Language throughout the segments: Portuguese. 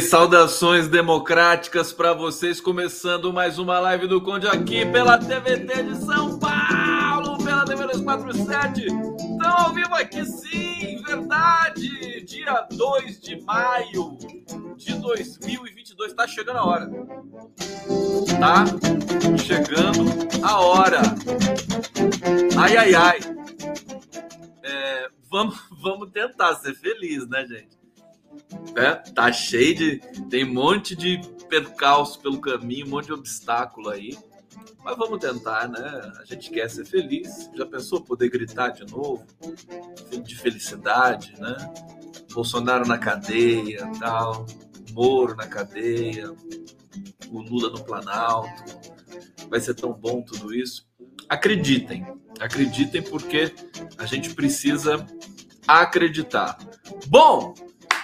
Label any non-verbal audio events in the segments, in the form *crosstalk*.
Saudações democráticas para vocês, começando mais uma live do Conde aqui pela TVT de São Paulo, pela TV 247. Estão ao vivo aqui sim, verdade! Dia 2 de maio de 2022, tá chegando a hora. Tá chegando a hora. Ai, ai, ai. É, vamos, vamos tentar ser feliz, né, gente? Né? Tá cheio de. Tem um monte de percalço pelo caminho, um monte de obstáculo aí. Mas vamos tentar, né? A gente quer ser feliz. Já pensou poder gritar de novo? De felicidade, né? Bolsonaro na cadeia, tal. Moro na cadeia. O Lula no Planalto. Vai ser tão bom tudo isso. Acreditem, acreditem porque a gente precisa acreditar. Bom,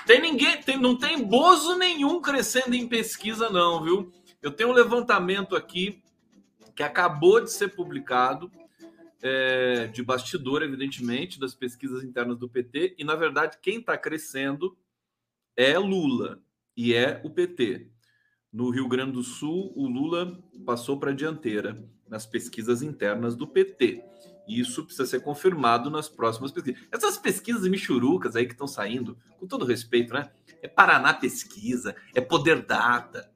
tem ninguém, tem, não tem bozo nenhum crescendo em pesquisa, não, viu? Eu tenho um levantamento aqui que acabou de ser publicado, é, de bastidor, evidentemente, das pesquisas internas do PT, e na verdade quem está crescendo é Lula e é o PT. No Rio Grande do Sul, o Lula passou para a dianteira nas pesquisas internas do PT. Isso precisa ser confirmado nas próximas pesquisas. Essas pesquisas michurucas aí que estão saindo, com todo respeito, né? É Paraná Pesquisa, é Poder Data,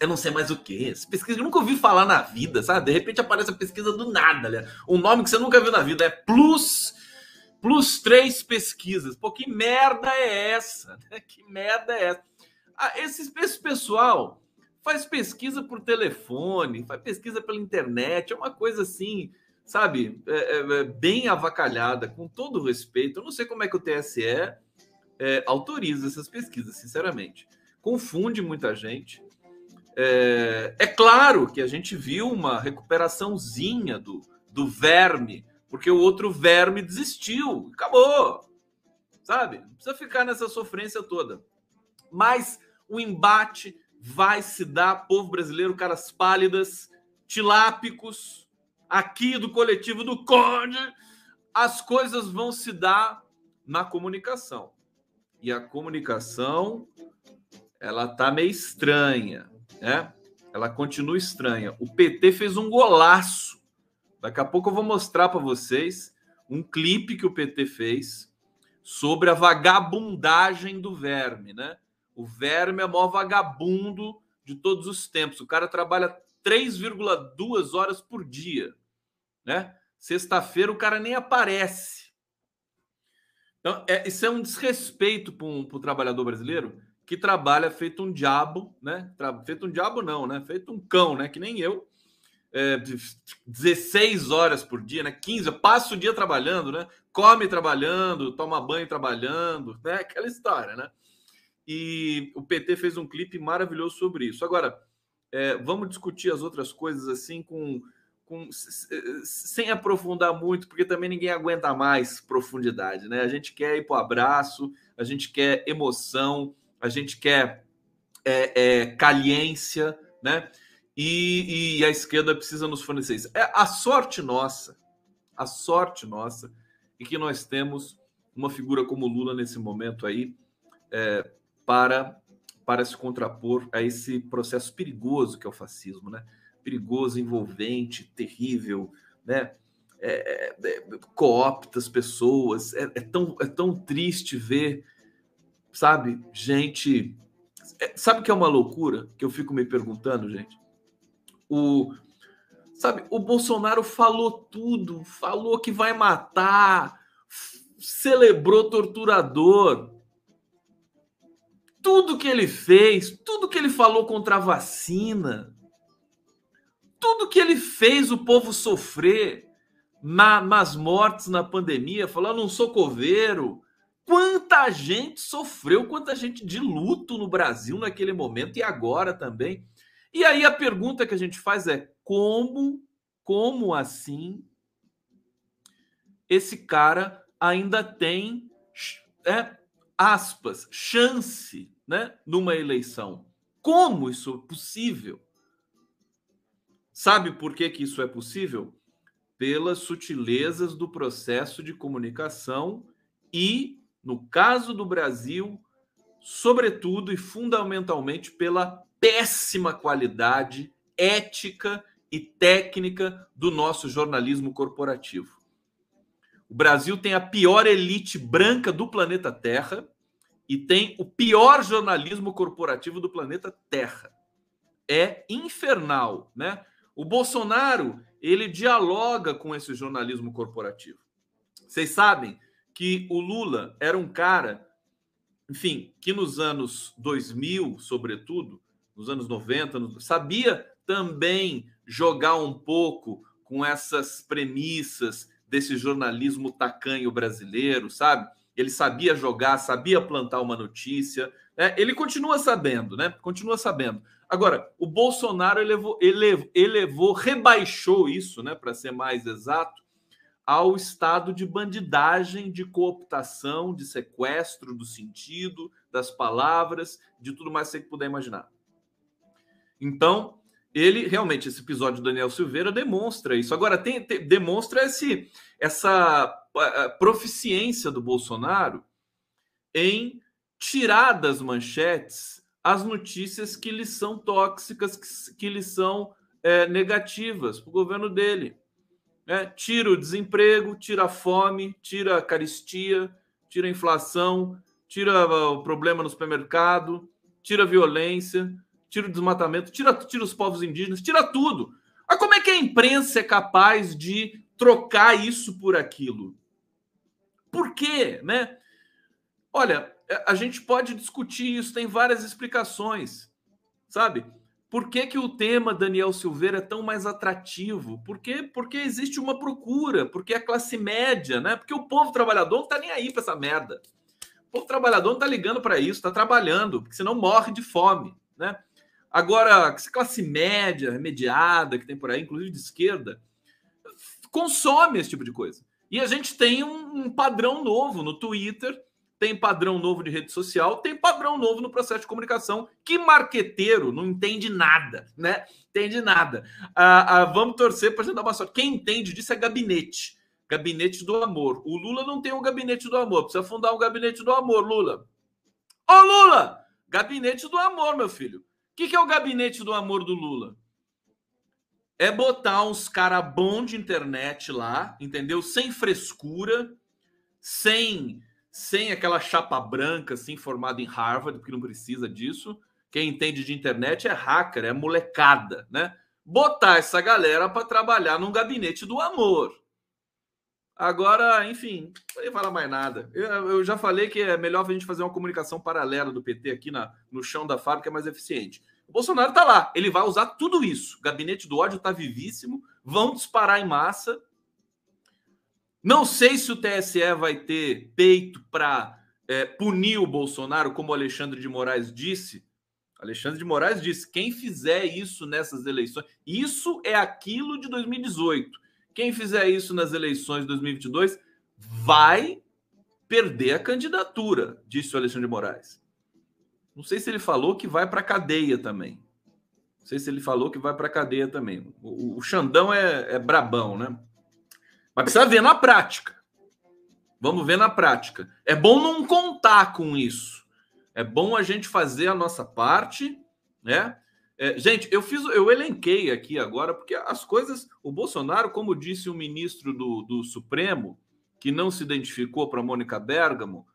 eu não sei mais o que. Pesquisa que eu nunca ouvi falar na vida, sabe? De repente aparece a pesquisa do nada, né? Um nome que você nunca viu na vida é Plus. Plus três pesquisas. Pô, que merda é essa? *laughs* Que merda é essa? Ah, esse pessoal faz pesquisa por telefone, faz pesquisa pela internet, é uma coisa assim sabe, é, é, é, bem avacalhada, com todo respeito. Eu não sei como é que o TSE é, autoriza essas pesquisas, sinceramente. Confunde muita gente. É, é, claro que a gente viu uma recuperaçãozinha do, do verme, porque o outro verme desistiu, acabou. Sabe? Não precisa ficar nessa sofrência toda. Mas o embate vai se dar, povo brasileiro, caras pálidas, tilápicos, aqui do coletivo do Conde, as coisas vão se dar na comunicação. E a comunicação, ela tá meio estranha, né? Ela continua estranha. O PT fez um golaço. Daqui a pouco eu vou mostrar para vocês um clipe que o PT fez sobre a vagabundagem do verme, né? O verme é o maior vagabundo de todos os tempos. O cara trabalha 3,2 horas por dia né? Sexta-feira o cara nem aparece. Então, é, isso é um desrespeito para o trabalhador brasileiro que trabalha feito um diabo, né? Feito um diabo, não, né? Feito um cão, né? Que nem eu. É, 16 horas por dia, né? 15, passa o dia trabalhando, né? Come trabalhando, toma banho trabalhando, né? *laughs* Aquela história, né? E o PT fez um clipe maravilhoso sobre isso. Agora, é, vamos discutir as outras coisas assim com com, sem aprofundar muito, porque também ninguém aguenta mais profundidade, né? A gente quer ir para o abraço, a gente quer emoção, a gente quer é, é, caliência, né? e, e a esquerda precisa nos fornecer isso. É a sorte nossa, a sorte nossa, e que nós temos uma figura como Lula nesse momento aí é, para para se contrapor a esse processo perigoso que é o fascismo, né? Perigoso, envolvente, terrível, né? É, é, é coopta as pessoas. É, é, tão, é tão triste ver, sabe, gente. É, sabe que é uma loucura que eu fico me perguntando, gente? O, sabe, o Bolsonaro falou tudo, falou que vai matar, celebrou torturador. Tudo que ele fez, tudo que ele falou contra a vacina, tudo que ele fez o povo sofrer na, nas mortes na pandemia, falando um socoveiro. Quanta gente sofreu, quanta gente de luto no Brasil naquele momento e agora também. E aí a pergunta que a gente faz é: como, como assim esse cara ainda tem é, aspas, chance né, numa eleição? Como isso é possível? Sabe por que, que isso é possível? Pelas sutilezas do processo de comunicação e, no caso do Brasil, sobretudo e fundamentalmente pela péssima qualidade ética e técnica do nosso jornalismo corporativo. O Brasil tem a pior elite branca do planeta Terra e tem o pior jornalismo corporativo do planeta Terra. É infernal, né? O Bolsonaro, ele dialoga com esse jornalismo corporativo. Vocês sabem que o Lula era um cara, enfim, que nos anos 2000, sobretudo, nos anos 90, sabia também jogar um pouco com essas premissas desse jornalismo tacanho brasileiro, sabe? Ele sabia jogar, sabia plantar uma notícia. Né? Ele continua sabendo, né? Continua sabendo. Agora, o Bolsonaro elevou, elevou, elevou rebaixou isso, né? Para ser mais exato, ao estado de bandidagem, de cooptação, de sequestro do sentido, das palavras, de tudo mais que você puder imaginar. Então, ele realmente, esse episódio do Daniel Silveira demonstra isso. Agora, tem, tem, demonstra esse, essa proficiência do Bolsonaro em tirar das manchetes as notícias que lhe são tóxicas, que, que lhe são é, negativas para o governo dele. É, tira o desemprego, tira a fome, tira a caristia, tira a inflação, tira o problema no supermercado, tira a violência, tira o desmatamento, tira, tira os povos indígenas, tira tudo. Mas como é que a imprensa é capaz de trocar isso por aquilo? Por quê, né? Olha, a gente pode discutir isso, tem várias explicações, sabe? Por que, que o tema Daniel Silveira é tão mais atrativo? Por? Porque existe uma procura, porque a classe média, né? Porque o povo trabalhador não tá nem aí para essa merda. O povo trabalhador não tá ligando para isso, tá trabalhando, porque senão morre de fome, né? Agora, essa classe média, remediada, que tem por aí, inclusive de esquerda, consome esse tipo de coisa. E a gente tem um, um padrão novo no Twitter, tem padrão novo de rede social, tem padrão novo no processo de comunicação, que marqueteiro não entende nada, né? Entende nada. Ah, ah, vamos torcer para dar uma sorte. Quem entende disso é gabinete. Gabinete do amor. O Lula não tem um gabinete do amor. Precisa fundar um gabinete do amor, Lula. Ô, Lula! Gabinete do amor, meu filho. O que, que é o gabinete do amor do Lula? É botar uns cara bom de internet lá, entendeu? Sem frescura, sem sem aquela chapa branca assim formada em Harvard, porque não precisa disso. Quem entende de internet é hacker, é molecada, né? Botar essa galera para trabalhar num gabinete do amor. Agora, enfim, não falar mais nada. Eu, eu, já falei que é melhor a gente fazer uma comunicação paralela do PT aqui na, no chão da fábrica, é mais eficiente. O Bolsonaro está lá, ele vai usar tudo isso. O gabinete do ódio está vivíssimo, vão disparar em massa. Não sei se o TSE vai ter peito para é, punir o Bolsonaro, como o Alexandre de Moraes disse. Alexandre de Moraes disse: quem fizer isso nessas eleições, isso é aquilo de 2018 quem fizer isso nas eleições de 2022 vai perder a candidatura, disse o Alexandre de Moraes. Não sei se ele falou que vai para a cadeia também. Não sei se ele falou que vai para cadeia também. O, o Xandão é, é brabão, né? Mas precisa ver na prática. Vamos ver na prática. É bom não contar com isso. É bom a gente fazer a nossa parte, né? É, gente, eu fiz, eu elenquei aqui agora, porque as coisas. O Bolsonaro, como disse o ministro do, do Supremo, que não se identificou para Mônica Bergamo,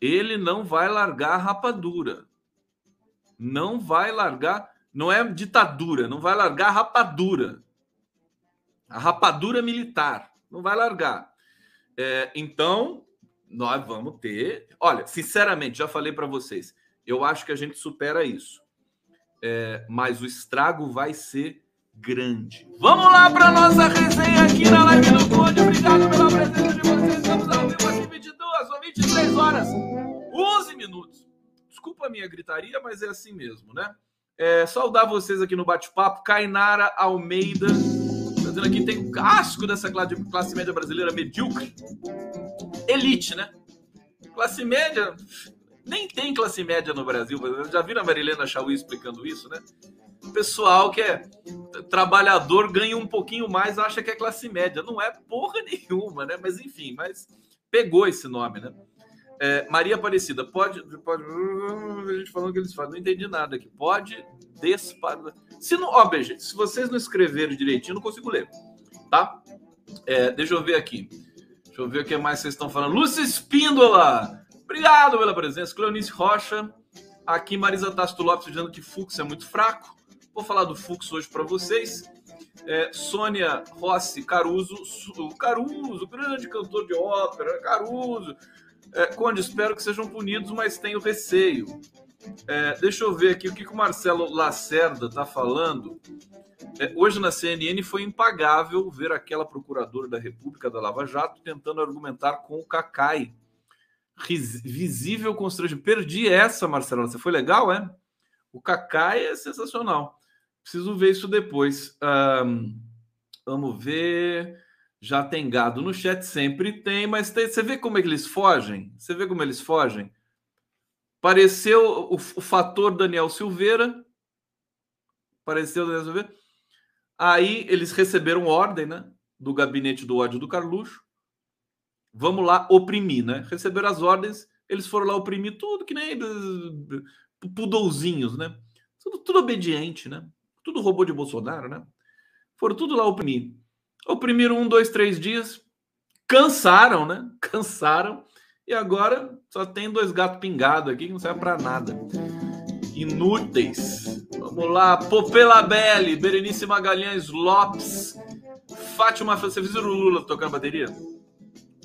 ele não vai largar a rapadura. Não vai largar. Não é ditadura, não vai largar a rapadura. A rapadura militar. Não vai largar. É, então, nós vamos ter. Olha, sinceramente, já falei para vocês, eu acho que a gente supera isso. É, mas o estrago vai ser grande. Vamos lá para nossa resenha aqui na live do Conde. Obrigado pela presença de vocês. Estamos ao vivo aqui 22 ou 23 horas, 11 minutos. Desculpa a minha gritaria, mas é assim mesmo, né? É, saudar vocês aqui no bate-papo. Cainara Almeida dizendo aqui, tem o casco dessa classe média brasileira medíocre. Elite, né? Classe média. Nem tem classe média no Brasil. Já viram a Marilena Chauí explicando isso, né? O pessoal que é trabalhador ganha um pouquinho mais, acha que é classe média. Não é porra nenhuma, né? Mas enfim, mas pegou esse nome, né? É, Maria Aparecida, pode, pode. A gente falando que eles falam, não entendi nada aqui. Pode disparar. Se não, ó, gente, se vocês não escreverem direitinho, não consigo ler, tá? É, deixa eu ver aqui. Deixa eu ver o que mais vocês estão falando. Lúcia Espíndola, obrigado pela presença. Cleonice Rocha, aqui Marisa Tasto Lopes dizendo que Fux é muito fraco. Vou falar do Fux hoje para vocês. É, Sônia Rossi Caruso, Caruso, grande cantor de ópera, Caruso. É, Conde, espero que sejam punidos, mas tenho receio. É, deixa eu ver aqui o que, que o Marcelo Lacerda está falando. É, hoje na CNN foi impagável ver aquela procuradora da República da Lava Jato tentando argumentar com o Cacai. Visível constrangimento. Perdi essa, Marcelo. Você foi legal, é? O Cacai é sensacional. Preciso ver isso depois. Um, vamos ver. Já tem gado no chat, sempre tem, mas tem, você vê como é que eles fogem? Você vê como eles fogem? Apareceu o, o fator Daniel Silveira. Apareceu o Daniel Silveira. Aí eles receberam ordem, né? Do gabinete do ódio do Carluxo. Vamos lá oprimir, né? Receberam as ordens, eles foram lá oprimir tudo, que nem pudolzinhos, né? Tudo, tudo obediente, né? Tudo robô de Bolsonaro, né? Foram tudo lá oprimir. Oprimiram um, dois, três dias, cansaram, né? *laughs* Cansaram e agora só tem dois gatos pingados aqui que não serve para nada. Inúteis. Vamos lá. Popela Belli, Berenice Magalhães Lopes, Fátima. Você viu o Lula tocando bateria?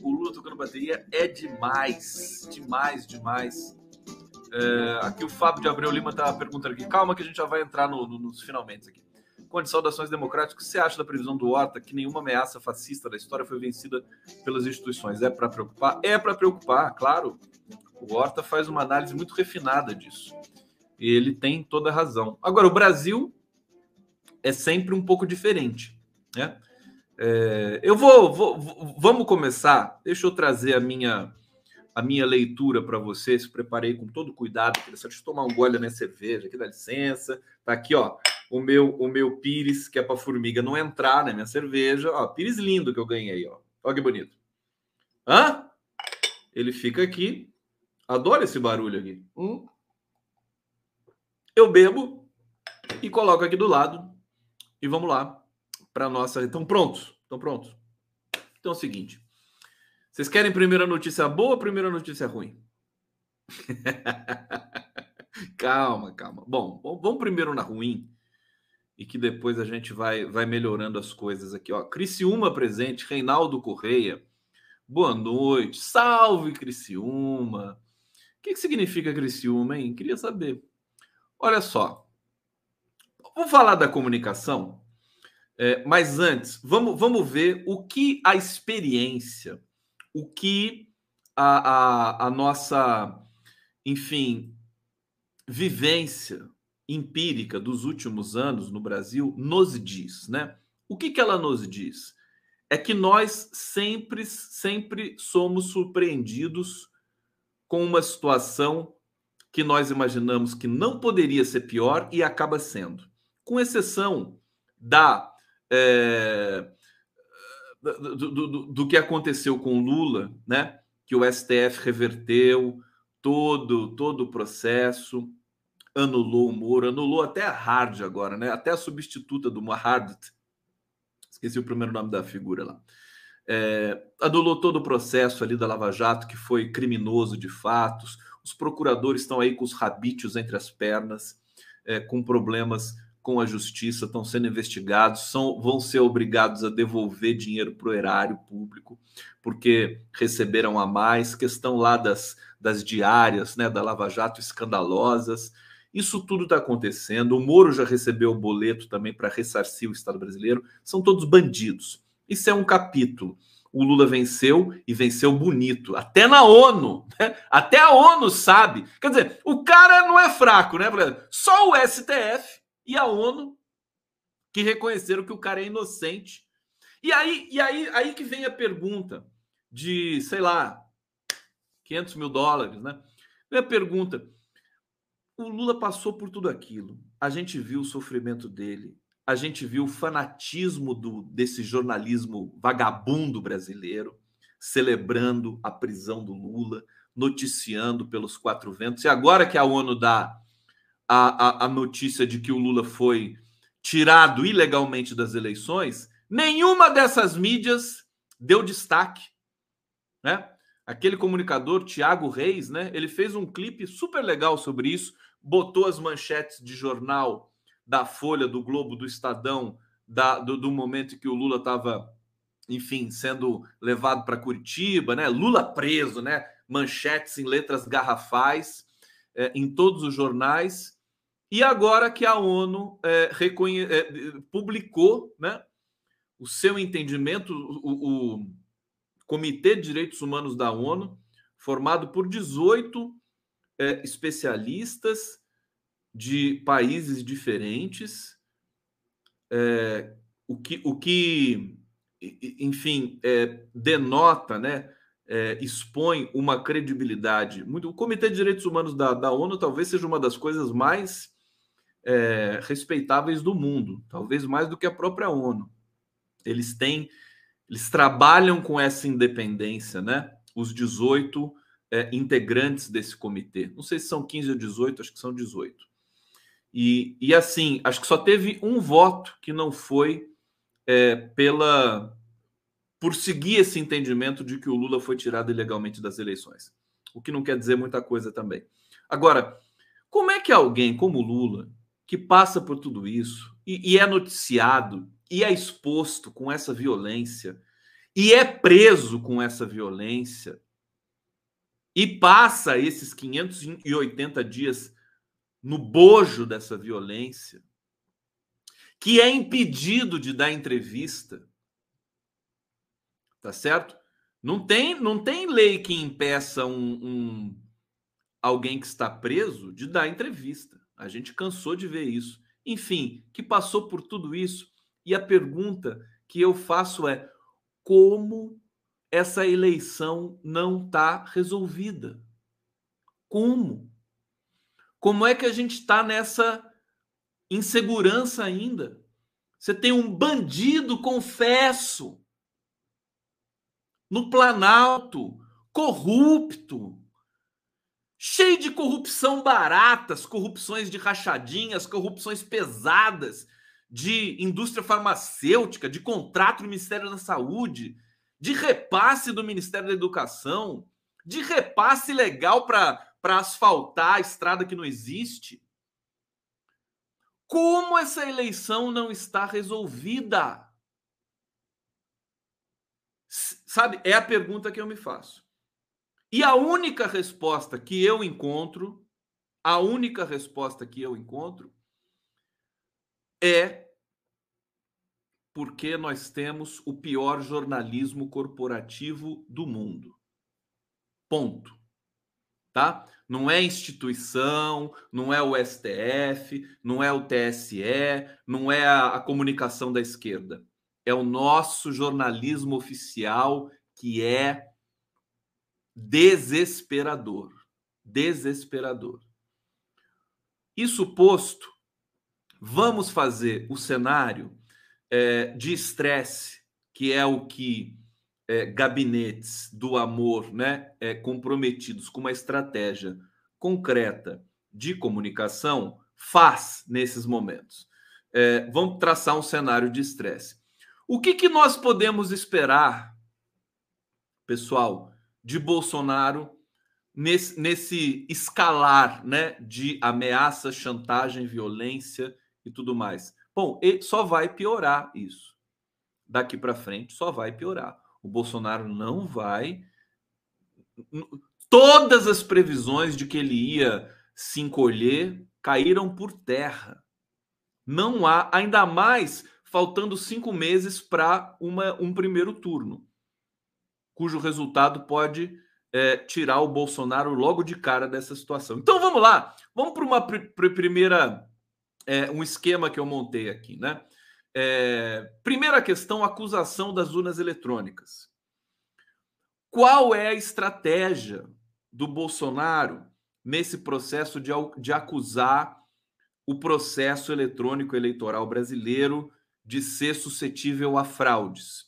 O Lula tocando bateria é demais. Demais, demais. É, aqui o Fábio de Abreu Lima tá perguntando aqui. Calma que a gente já vai entrar no, no, nos finalmente aqui. Conde, saudações democráticas. O que você acha da previsão do Horta que nenhuma ameaça fascista da história foi vencida pelas instituições? É para preocupar? É para preocupar, claro. O Horta faz uma análise muito refinada disso. E ele tem toda a razão. Agora, o Brasil é sempre um pouco diferente. Né? É, eu vou, vou, Vamos começar. Deixa eu trazer a minha a minha leitura para vocês. Preparei com todo cuidado. Deixa eu tomar um gole na minha cerveja aqui, dá licença. Tá aqui, ó o meu o meu pires, que é para formiga não entrar na minha cerveja. Ó, pires lindo que eu ganhei, ó. Olha que bonito. Hã? Ele fica aqui. Adoro esse barulho aqui. Hum. Eu bebo e coloco aqui do lado. E vamos lá para nossa. Estão prontos? Estão prontos? Então é o seguinte. Vocês querem primeira notícia boa ou primeira notícia ruim? *laughs* calma, calma. Bom, vamos primeiro na ruim e que depois a gente vai, vai melhorando as coisas aqui. Ó, Criciúma presente, Reinaldo Correia. Boa noite, salve Criciúma. O que, que significa Criciúma, hein? Queria saber. Olha só, vou falar da comunicação, é, mas antes, vamos, vamos ver o que a experiência, o que a, a, a nossa, enfim, vivência empírica dos últimos anos no Brasil nos diz, né? O que, que ela nos diz? É que nós sempre, sempre somos surpreendidos com uma situação que nós imaginamos que não poderia ser pior e acaba sendo. com exceção da é, do, do, do, que aconteceu com Lula, né? Que o STF reverteu todo todo o processo, anulou o Moro, anulou até a Hard agora, né? Até a substituta do Hard, esqueci o primeiro nome da figura lá. É, anulou todo o processo ali da Lava Jato, que foi criminoso de fatos. Os procuradores estão aí com os rabichos entre as pernas, é, com problemas com a justiça, estão sendo investigados, são, vão ser obrigados a devolver dinheiro para o erário público, porque receberam a mais, questão lá das, das diárias, né, da Lava Jato escandalosas. Isso tudo está acontecendo. O Moro já recebeu o boleto também para ressarcir o Estado brasileiro. São todos bandidos. Isso é um capítulo. O Lula venceu e venceu bonito, até na ONU, né? até a ONU sabe. Quer dizer, o cara não é fraco, né? Só o STF e a ONU que reconheceram que o cara é inocente. E aí, e aí, aí que vem a pergunta de, sei lá, 500 mil dólares, né? Vem a pergunta: o Lula passou por tudo aquilo. A gente viu o sofrimento dele, a gente viu o fanatismo do, desse jornalismo vagabundo brasileiro, celebrando a prisão do Lula, noticiando pelos quatro ventos. E agora que a ONU dá a, a, a notícia de que o Lula foi tirado ilegalmente das eleições, nenhuma dessas mídias deu destaque, né? Aquele comunicador Tiago Reis, né? Ele fez um clipe super legal sobre isso, botou as manchetes de jornal da Folha, do Globo, do Estadão, da, do, do momento que o Lula estava, enfim, sendo levado para Curitiba, né? Lula preso, né? Manchetes em letras garrafais é, em todos os jornais. E agora que a ONU é, reconhe... é, publicou né, o seu entendimento, o, o, Comitê de Direitos Humanos da ONU, formado por 18 é, especialistas de países diferentes, é, o, que, o que, enfim, é, denota, né, é, expõe uma credibilidade. Muito, o Comitê de Direitos Humanos da, da ONU talvez seja uma das coisas mais é, respeitáveis do mundo, talvez mais do que a própria ONU. Eles têm, eles trabalham com essa independência, né? Os 18 é, integrantes desse comitê. Não sei se são 15 ou 18, acho que são 18. E, e assim, acho que só teve um voto que não foi é, pela por seguir esse entendimento de que o Lula foi tirado ilegalmente das eleições. O que não quer dizer muita coisa também. Agora, como é que alguém como Lula, que passa por tudo isso e, e é noticiado e é exposto com essa violência e é preso com essa violência e passa esses 580 dias no bojo dessa violência, que é impedido de dar entrevista, tá certo? Não tem, não tem lei que impeça um, um alguém que está preso de dar entrevista. A gente cansou de ver isso. Enfim, que passou por tudo isso. E a pergunta que eu faço é: como essa eleição não está resolvida? Como? Como é que a gente está nessa insegurança ainda? Você tem um bandido, confesso, no Planalto, corrupto, cheio de corrupção baratas, corrupções de rachadinhas, corrupções pesadas de indústria farmacêutica, de contrato do Ministério da Saúde, de repasse do Ministério da Educação, de repasse legal para asfaltar a estrada que não existe. Como essa eleição não está resolvida? Sabe, é a pergunta que eu me faço. E a única resposta que eu encontro, a única resposta que eu encontro é porque nós temos o pior jornalismo corporativo do mundo. Ponto. Tá? Não é instituição, não é o STF, não é o TSE, não é a, a comunicação da esquerda. É o nosso jornalismo oficial que é desesperador. Desesperador. Isso posto, vamos fazer o cenário é, de estresse, que é o que é, gabinetes do amor, né, é, comprometidos com uma estratégia concreta de comunicação, faz nesses momentos. É, vamos traçar um cenário de estresse. O que, que nós podemos esperar, pessoal, de Bolsonaro nesse, nesse escalar né, de ameaça, chantagem, violência e tudo mais? Bom, só vai piorar isso. Daqui para frente, só vai piorar. O Bolsonaro não vai. Todas as previsões de que ele ia se encolher caíram por terra. Não há, ainda mais faltando cinco meses para um primeiro turno, cujo resultado pode é, tirar o Bolsonaro logo de cara dessa situação. Então vamos lá, vamos para uma pr primeira é, um esquema que eu montei aqui, né? É, primeira questão: acusação das urnas eletrônicas. Qual é a estratégia do Bolsonaro nesse processo de, de acusar o processo eletrônico eleitoral brasileiro de ser suscetível a fraudes?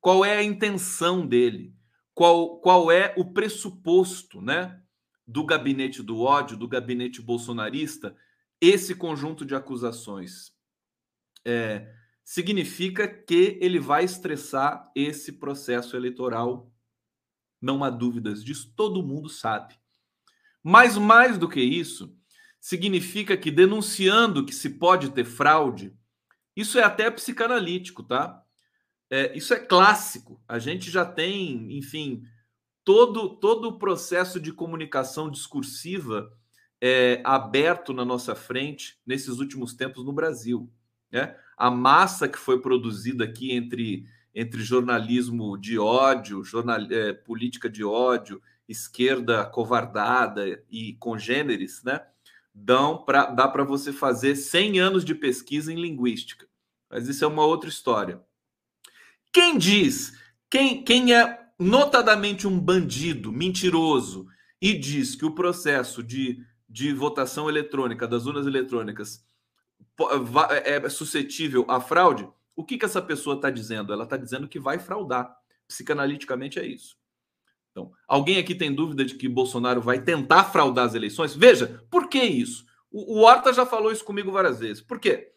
Qual é a intenção dele? Qual, qual é o pressuposto né, do gabinete do ódio, do gabinete bolsonarista, esse conjunto de acusações? É, significa que ele vai estressar esse processo eleitoral. Não há dúvidas disso, todo mundo sabe. Mas mais do que isso, significa que denunciando que se pode ter fraude, isso é até psicanalítico, tá? É, isso é clássico. A gente já tem, enfim, todo, todo o processo de comunicação discursiva é, aberto na nossa frente nesses últimos tempos no Brasil. Né? A massa que foi produzida aqui entre, entre jornalismo de ódio, jornal, é, política de ódio, esquerda covardada e congêneres, né? dão pra, dá para você fazer 100 anos de pesquisa em linguística. Mas isso é uma outra história. Quem diz, quem, quem é notadamente um bandido, mentiroso, e diz que o processo de, de votação eletrônica, das urnas eletrônicas, é, é suscetível à fraude, o que, que essa pessoa está dizendo? Ela está dizendo que vai fraudar. Psicanaliticamente é isso. Então, alguém aqui tem dúvida de que Bolsonaro vai tentar fraudar as eleições? Veja, por que isso? O, o Horta já falou isso comigo várias vezes. Por quê?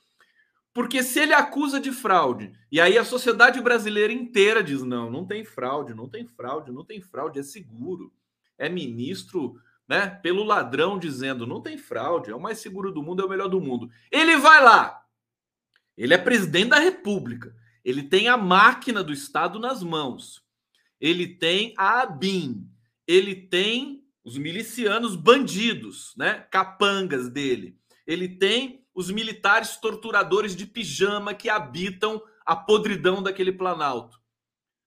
Porque se ele acusa de fraude, e aí a sociedade brasileira inteira diz: não, não tem fraude, não tem fraude, não tem fraude, é seguro. É ministro, né, pelo ladrão dizendo: não tem fraude, é o mais seguro do mundo, é o melhor do mundo. Ele vai lá. Ele é presidente da República. Ele tem a máquina do Estado nas mãos ele tem a ABIN, ele tem os milicianos bandidos, né? Capangas dele. Ele tem os militares torturadores de pijama que habitam a podridão daquele planalto.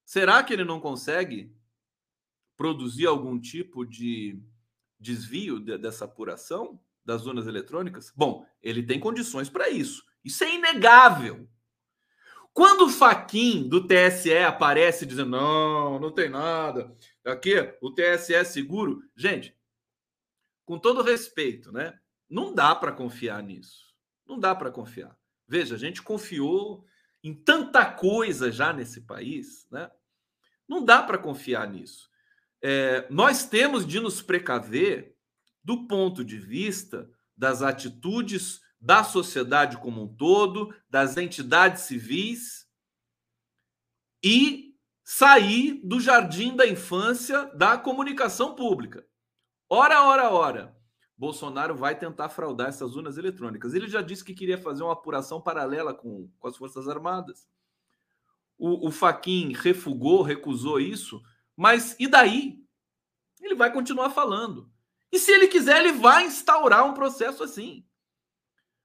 Será que ele não consegue produzir algum tipo de desvio dessa apuração das zonas eletrônicas? Bom, ele tem condições para isso. Isso é inegável. Quando o Faquin do TSE aparece dizendo não, não tem nada, aqui o TSE é seguro, gente, com todo respeito, né? Não dá para confiar nisso. Não dá para confiar. Veja, a gente confiou em tanta coisa já nesse país, né? Não dá para confiar nisso. É, nós temos de nos precaver do ponto de vista das atitudes da sociedade como um todo, das entidades civis e sair do jardim da infância da comunicação pública. Ora, ora, ora. Bolsonaro vai tentar fraudar essas urnas eletrônicas. Ele já disse que queria fazer uma apuração paralela com, com as Forças Armadas. O, o Faquin refugou, recusou isso, mas e daí? Ele vai continuar falando. E se ele quiser, ele vai instaurar um processo assim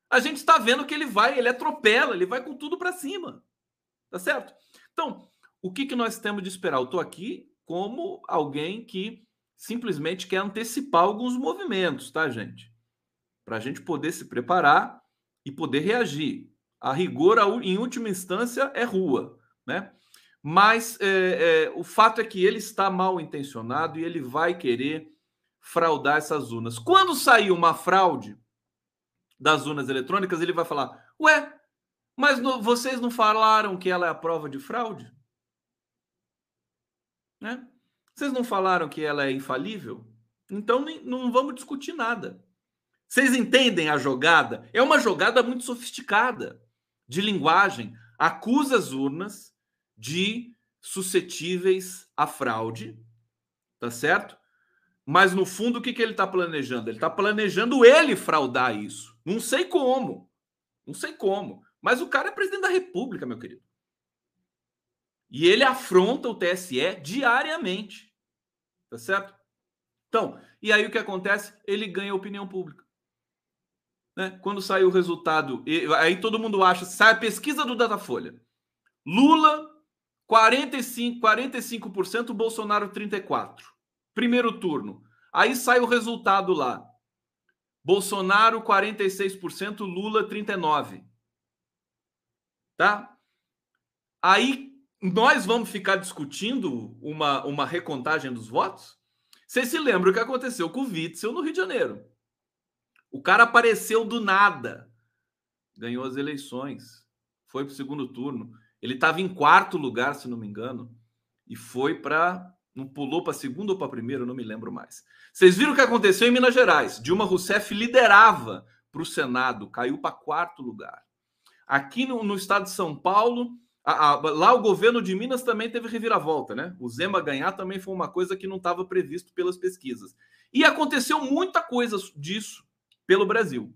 a gente está vendo que ele vai, ele atropela, ele vai com tudo para cima. Tá certo? Então, o que, que nós temos de esperar? Eu estou aqui como alguém que simplesmente quer antecipar alguns movimentos, tá, gente? Para a gente poder se preparar e poder reagir. A rigor, em última instância, é rua, né? Mas é, é, o fato é que ele está mal intencionado e ele vai querer fraudar essas urnas. Quando sair uma fraude, das urnas eletrônicas, ele vai falar: Ué, mas no, vocês não falaram que ela é a prova de fraude? Né? Vocês não falaram que ela é infalível? Então nem, não vamos discutir nada. Vocês entendem a jogada? É uma jogada muito sofisticada de linguagem. Acusa as urnas de suscetíveis à fraude, tá certo? Mas no fundo, o que, que ele está planejando? Ele está planejando ele fraudar isso. Não sei como. Não sei como. Mas o cara é presidente da República, meu querido. E ele afronta o TSE diariamente. Tá certo? Então, e aí o que acontece? Ele ganha opinião pública. Né? Quando sai o resultado, aí todo mundo acha, sai a pesquisa do Datafolha. Lula 45, 45%, Bolsonaro 34. Primeiro turno. Aí sai o resultado lá. Bolsonaro 46%, Lula 39. Tá? Aí nós vamos ficar discutindo uma, uma recontagem dos votos? Vocês se lembram o que aconteceu com o Witzel no Rio de Janeiro? O cara apareceu do nada, ganhou as eleições, foi para o segundo turno. Ele estava em quarto lugar, se não me engano, e foi para. Não pulou para segundo ou para primeiro, não me lembro mais. Vocês viram o que aconteceu em Minas Gerais? Dilma Rousseff liderava para o Senado, caiu para quarto lugar. Aqui no, no estado de São Paulo, a, a, lá o governo de Minas também teve reviravolta, né? O Zema ganhar também foi uma coisa que não estava previsto pelas pesquisas. E aconteceu muita coisa disso pelo Brasil.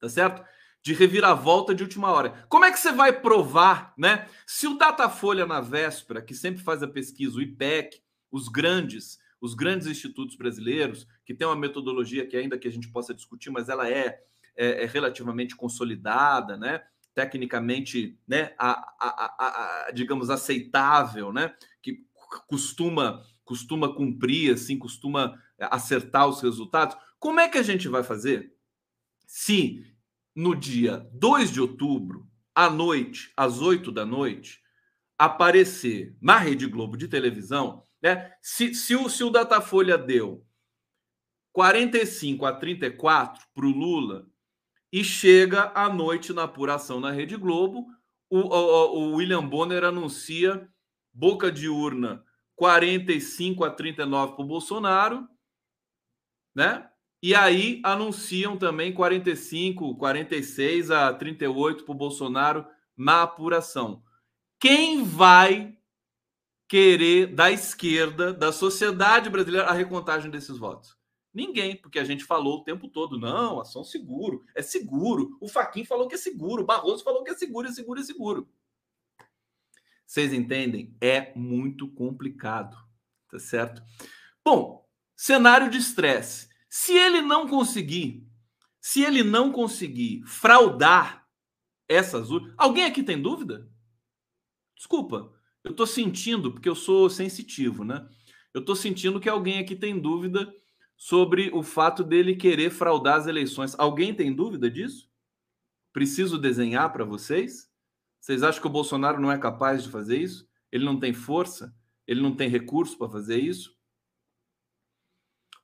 Tá certo? De reviravolta de última hora. Como é que você vai provar, né? Se o Datafolha na véspera, que sempre faz a pesquisa, o IPEC, os grandes, os grandes institutos brasileiros, que tem uma metodologia que ainda que a gente possa discutir, mas ela é, é, é relativamente consolidada, né? Tecnicamente, né? A, a, a, digamos aceitável, né? Que costuma costuma cumprir, assim, costuma acertar os resultados. Como é que a gente vai fazer se no dia 2 de outubro, à noite, às 8 da noite, aparecer na Rede Globo de televisão, né? Se, se, o, se o Datafolha deu 45 a 34 para o Lula e chega à noite na apuração na Rede Globo, o, o, o William Bonner anuncia boca de urna 45 a 39 para o Bolsonaro, né? E aí anunciam também 45, 46 a 38 para o Bolsonaro na apuração. Quem vai querer da esquerda, da sociedade brasileira, a recontagem desses votos? Ninguém, porque a gente falou o tempo todo, não, ação seguro, é seguro. O Faquin falou que é seguro, o Barroso falou que é seguro, é seguro, é seguro. Vocês entendem? É muito complicado, tá certo? Bom, cenário de estresse. Se ele não conseguir, se ele não conseguir fraudar essas urnas, alguém aqui tem dúvida? Desculpa, eu estou sentindo, porque eu sou sensitivo, né? Eu estou sentindo que alguém aqui tem dúvida sobre o fato dele querer fraudar as eleições. Alguém tem dúvida disso? Preciso desenhar para vocês? Vocês acham que o Bolsonaro não é capaz de fazer isso? Ele não tem força? Ele não tem recurso para fazer isso?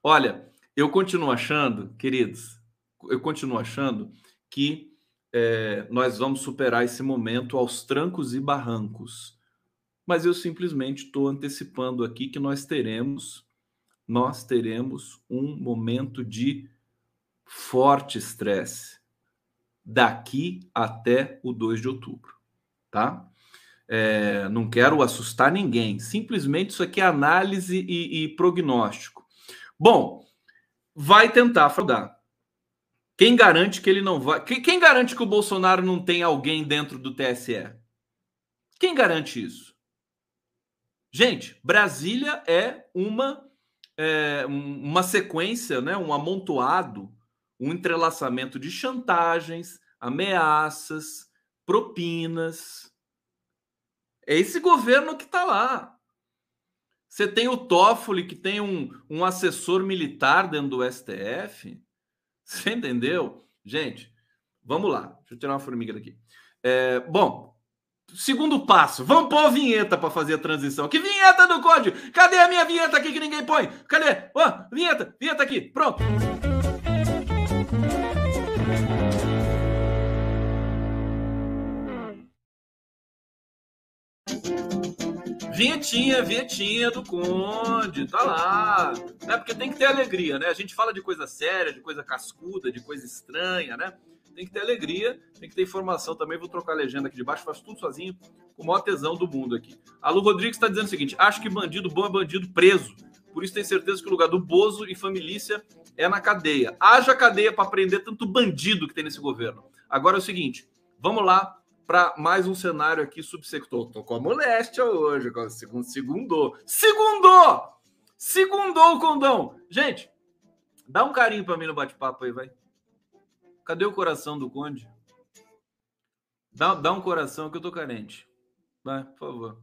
Olha, eu continuo achando, queridos, eu continuo achando que é, nós vamos superar esse momento aos trancos e barrancos. Mas eu simplesmente estou antecipando aqui que nós teremos, nós teremos um momento de forte estresse daqui até o 2 de outubro, tá? É, não quero assustar ninguém, simplesmente isso aqui é análise e, e prognóstico. Bom, vai tentar fraudar. Quem garante que ele não vai. Quem garante que o Bolsonaro não tem alguém dentro do TSE? Quem garante isso? Gente, Brasília é uma é, uma sequência, né, um amontoado, um entrelaçamento de chantagens, ameaças, propinas. É esse governo que está lá. Você tem o Toffoli, que tem um, um assessor militar dentro do STF. Você entendeu? Gente, vamos lá. Deixa eu tirar uma formiga daqui. É, bom, segundo passo. Vamos pôr a vinheta para fazer a transição. Que vinheta do código? Cadê a minha vinheta aqui que ninguém põe? Cadê? Oh, vinheta, vinheta aqui. Pronto. Vinhetinha, vinhetinha do Conde, tá lá. Né? Porque tem que ter alegria, né? A gente fala de coisa séria, de coisa cascuda, de coisa estranha, né? Tem que ter alegria, tem que ter informação também. Vou trocar a legenda aqui de baixo, faço tudo sozinho, com o maior tesão do mundo aqui. A Lu Rodrigues está dizendo o seguinte: acho que bandido bom é bandido preso. Por isso tenho certeza que o lugar do Bozo e família é na cadeia. Haja cadeia para prender tanto bandido que tem nesse governo. Agora é o seguinte: vamos lá para mais um cenário aqui subsector. Tô com a moléstia hoje, segundo, segundo, segundo, segundou o condão. Gente, dá um carinho para mim no bate-papo aí, vai. Cadê o coração do Conde? Dá, dá um coração que eu tô carente. Vai, por favor.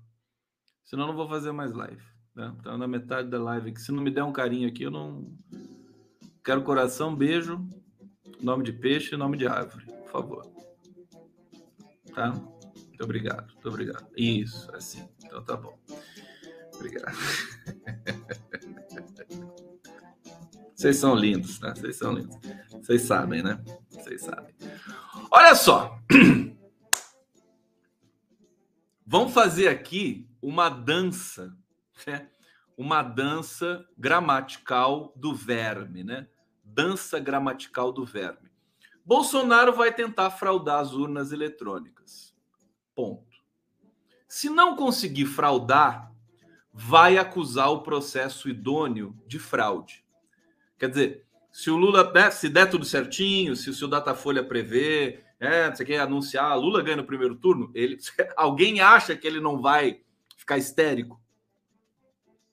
Senão eu não vou fazer mais live. Né? Tá na metade da live aqui. Se não me der um carinho aqui, eu não. Quero coração, beijo, nome de peixe, nome de árvore, por favor. Tá? Muito obrigado, muito obrigado. Isso, assim. Então tá bom. Obrigado. *laughs* Vocês são lindos, né? Vocês são lindos. Vocês sabem, né? Vocês sabem. Olha só. *clears throat* Vamos fazer aqui uma dança, né? Uma dança gramatical do verme, né? Dança gramatical do verme. Bolsonaro vai tentar fraudar as urnas eletrônicas. Ponto. Se não conseguir fraudar, vai acusar o processo idôneo de fraude. Quer dizer, se o Lula, né, se der tudo certinho, se o seu Datafolha prevê, é, você quer anunciar, Lula ganha no primeiro turno, ele, *laughs* alguém acha que ele não vai ficar histérico?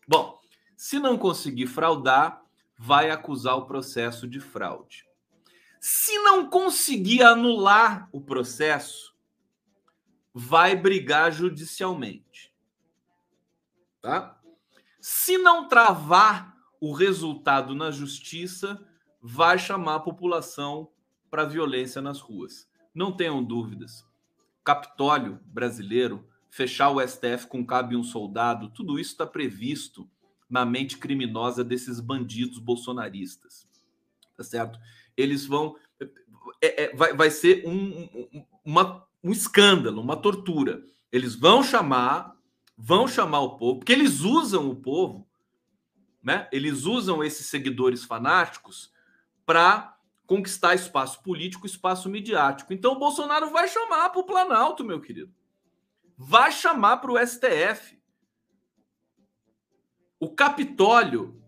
Bom, se não conseguir fraudar, vai acusar o processo de fraude. Se não conseguir anular o processo, vai brigar judicialmente. Tá? Se não travar o resultado na justiça, vai chamar a população para violência nas ruas. Não tenham dúvidas. Capitólio brasileiro, fechar o STF com cabe um soldado, tudo isso está previsto na mente criminosa desses bandidos bolsonaristas. Tá certo? eles vão. É, é, vai, vai ser um, um, uma, um escândalo, uma tortura. Eles vão chamar, vão chamar o povo, porque eles usam o povo, né? Eles usam esses seguidores fanáticos para conquistar espaço político, espaço midiático. Então o Bolsonaro vai chamar para o Planalto, meu querido. Vai chamar para o STF. O Capitólio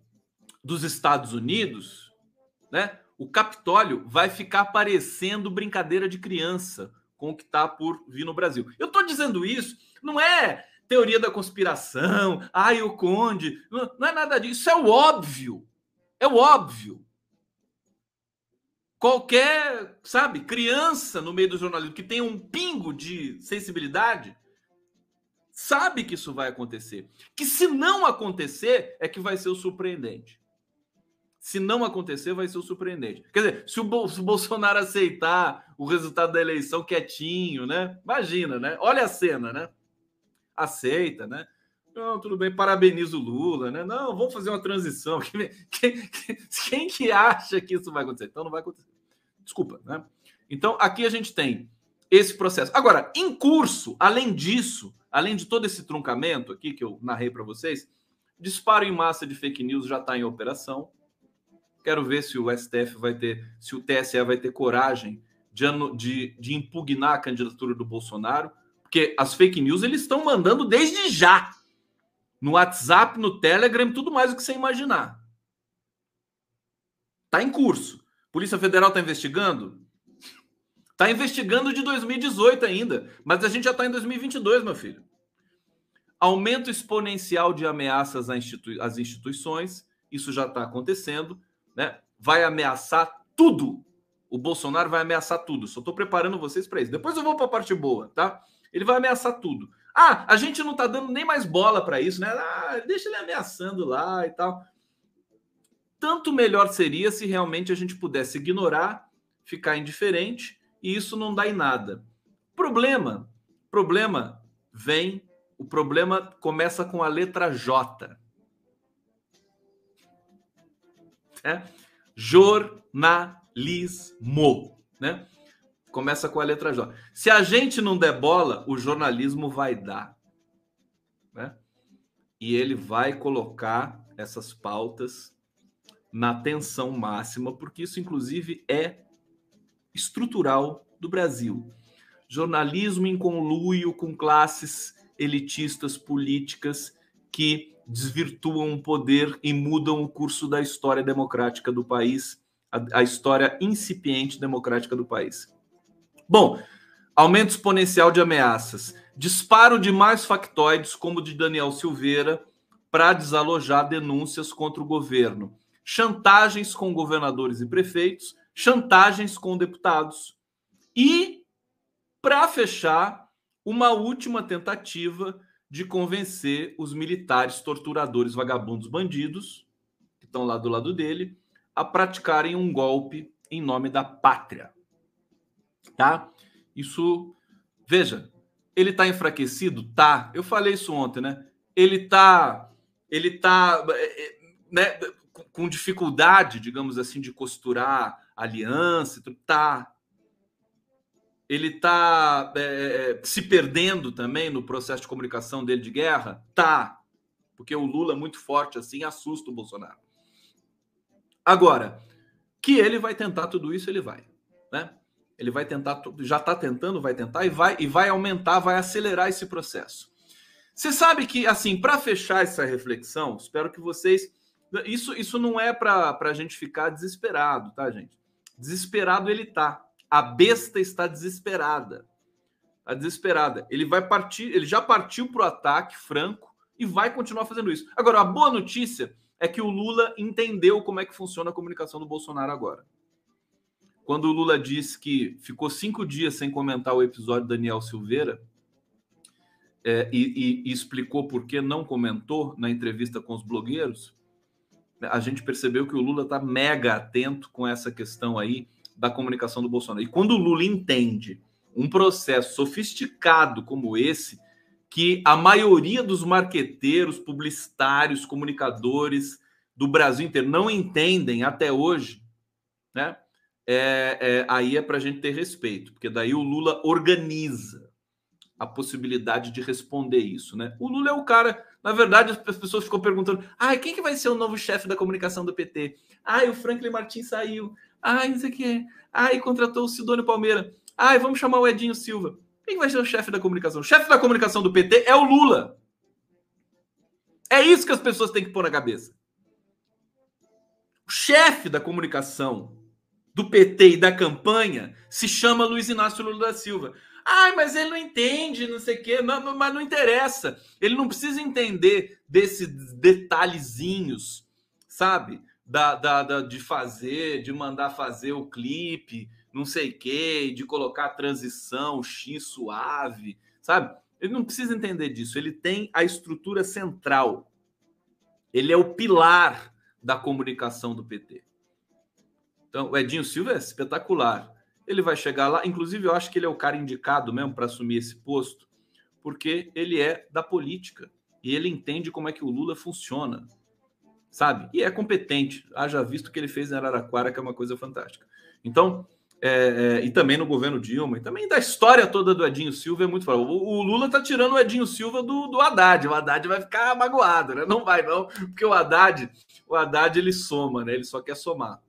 dos Estados Unidos, né? o Capitólio vai ficar parecendo brincadeira de criança com o que está por vir no Brasil. Eu estou dizendo isso, não é teoria da conspiração, ai, o Conde, não, é nada disso, isso é o óbvio. É o óbvio. Qualquer, sabe, criança no meio do jornalismo que tem um pingo de sensibilidade sabe que isso vai acontecer. Que se não acontecer, é que vai ser o surpreendente. Se não acontecer, vai ser o surpreendente. Quer dizer, se o, Bolsonaro aceitar o resultado da eleição quietinho, né? Imagina, né? Olha a cena, né? Aceita, né? Não, tudo bem, parabenizo o Lula, né? Não, vamos fazer uma transição. *laughs* Quem, quem, quem, que acha que isso vai acontecer? Então não vai acontecer. Desculpa, né? Então aqui a gente tem esse processo. Agora, em curso, além disso, além de todo esse truncamento aqui que eu narrei para vocês, disparo em massa de fake news já está em operação. Quero ver se o STF vai ter, se o TSE vai ter coragem de, de, de impugnar a candidatura do Bolsonaro, porque as fake news eles estão mandando desde já. No WhatsApp, no Telegram, tudo mais do que você imaginar. Está em curso. Polícia Federal está investigando? Está investigando de 2018 ainda, mas a gente já está em 2022, meu filho. Aumento exponencial de ameaças às instituições, isso já está acontecendo né, vai ameaçar tudo. O Bolsonaro vai ameaçar tudo. Só estou preparando vocês para isso. Depois eu vou para a parte boa, tá? Ele vai ameaçar tudo. Ah, a gente não está dando nem mais bola para isso, né? Ah, deixa ele ameaçando lá e tal. Tanto melhor seria se realmente a gente pudesse ignorar, ficar indiferente e isso não dá em nada. Problema, problema vem, o problema começa com a letra J. É jornalismo, né? Começa com a letra J. Se a gente não der bola, o jornalismo vai dar, né? e ele vai colocar essas pautas na tensão máxima, porque isso, inclusive, é estrutural do Brasil. Jornalismo em conluio com classes elitistas políticas que desvirtuam o poder e mudam o curso da história democrática do país, a, a história incipiente democrática do país. Bom, aumento exponencial de ameaças, disparo de mais factoides, como de Daniel Silveira, para desalojar denúncias contra o governo, chantagens com governadores e prefeitos, chantagens com deputados e, para fechar, uma última tentativa de convencer os militares torturadores, vagabundos, bandidos, que estão lá do lado dele, a praticarem um golpe em nome da pátria. Tá? Isso, veja, ele está enfraquecido? Tá. Eu falei isso ontem, né? Ele está ele tá é, é, né, com dificuldade, digamos assim, de costurar aliança, tá. Ele está é, é, se perdendo também no processo de comunicação dele de guerra? Tá. Porque o Lula muito forte assim assusta o Bolsonaro. Agora, que ele vai tentar tudo isso, ele vai, né? Ele vai tentar, já está tentando, vai tentar e vai e vai aumentar, vai acelerar esse processo. Você sabe que, assim, para fechar essa reflexão, espero que vocês. Isso, isso não é para a gente ficar desesperado, tá, gente? Desesperado ele tá. A besta está desesperada. Está desesperada. Ele vai partir, ele já partiu para o ataque franco e vai continuar fazendo isso. Agora, a boa notícia é que o Lula entendeu como é que funciona a comunicação do Bolsonaro agora. Quando o Lula disse que ficou cinco dias sem comentar o episódio Daniel Silveira, é, e, e, explicou por que não comentou na entrevista com os blogueiros, a gente percebeu que o Lula está mega atento com essa questão aí da comunicação do Bolsonaro. E quando o Lula entende um processo sofisticado como esse, que a maioria dos marqueteiros, publicitários, comunicadores do Brasil inteiro não entendem até hoje, né? É, é, aí é para a gente ter respeito, porque daí o Lula organiza a possibilidade de responder isso, né? O Lula é o cara, na verdade, as pessoas ficam perguntando: "Ah, quem que vai ser o novo chefe da comunicação do PT?" "Ah, o Franklin Martins saiu." "Ah, não sei o quê." "Ah, e contratou o Sidônio Palmeira." "Ah, vamos chamar o Edinho Silva." Quem vai ser o chefe da comunicação? O chefe da comunicação do PT é o Lula. É isso que as pessoas têm que pôr na cabeça. O chefe da comunicação do PT e da campanha se chama Luiz Inácio Lula da Silva. Ai, mas ele não entende, não sei o quê. Não, mas não interessa. Ele não precisa entender desses detalhezinhos, sabe? Da, da, da, de fazer, de mandar fazer o clipe, não sei o quê, de colocar a transição X suave, sabe? Ele não precisa entender disso. Ele tem a estrutura central. Ele é o pilar da comunicação do PT. Então, o Edinho Silva é espetacular ele vai chegar lá. Inclusive, eu acho que ele é o cara indicado mesmo para assumir esse posto, porque ele é da política e ele entende como é que o Lula funciona, sabe? E é competente. Haja visto o que ele fez em Araraquara, que é uma coisa fantástica. Então, é, é, e também no governo Dilma, e também da história toda do Edinho Silva é muito forte. O, o, Lula tá tirando o Edinho Silva do, do Haddad. O Haddad vai ficar magoado, né? Não vai, não, porque o Haddad, o Haddad ele soma, né? Ele só quer somar.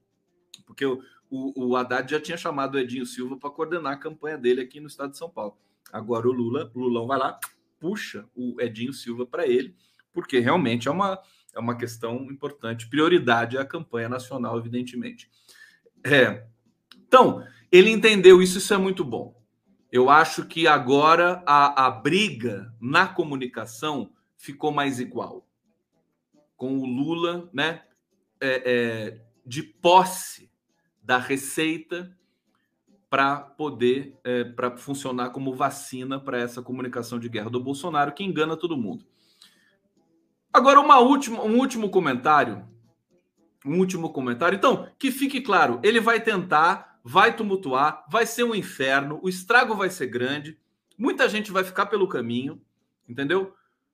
Porque o, o, o Haddad já tinha chamado o Edinho Silva para coordenar a campanha dele aqui no estado de São Paulo. Agora o Lula, o Lulão vai lá, puxa o Edinho Silva para ele, porque realmente é uma, é uma questão importante. Prioridade é a campanha nacional, evidentemente. É. Então, ele entendeu isso, isso é muito bom. Eu acho que agora a, a briga na comunicação ficou mais igual. Com o Lula, né? É, é, de posse da receita para poder é, para funcionar como vacina para essa comunicação de guerra do Bolsonaro que engana todo mundo. Agora uma última, um último comentário, um último comentário. Então que fique claro, ele vai tentar, vai tumultuar, vai ser um inferno, o estrago vai ser grande, muita gente vai ficar pelo caminho, entendeu?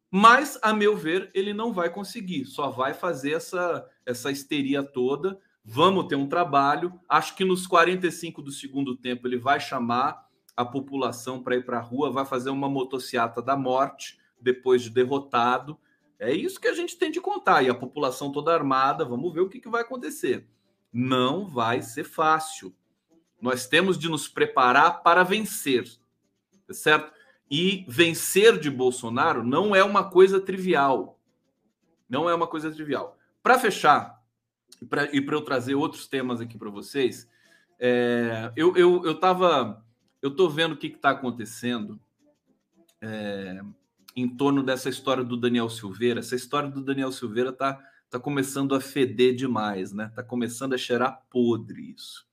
Mas a meu ver ele não vai conseguir, só vai fazer essa essa histeria toda Vamos ter um trabalho. Acho que nos 45 do segundo tempo ele vai chamar a população para ir para a rua, vai fazer uma motociata da morte depois de derrotado. É isso que a gente tem de contar. E a população toda armada, vamos ver o que, que vai acontecer. Não vai ser fácil. Nós temos de nos preparar para vencer, tá certo? E vencer de Bolsonaro não é uma coisa trivial. Não é uma coisa trivial. Para fechar, pra, e para eu trazer outros temas aqui para vocês, é, eu, eu, eu tava. Eu tô vendo o que está acontecendo é, em torno dessa história do Daniel Silveira. Essa história do Daniel Silveira tá, tá começando a feder demais, né? Tá começando a cheirar podre isso.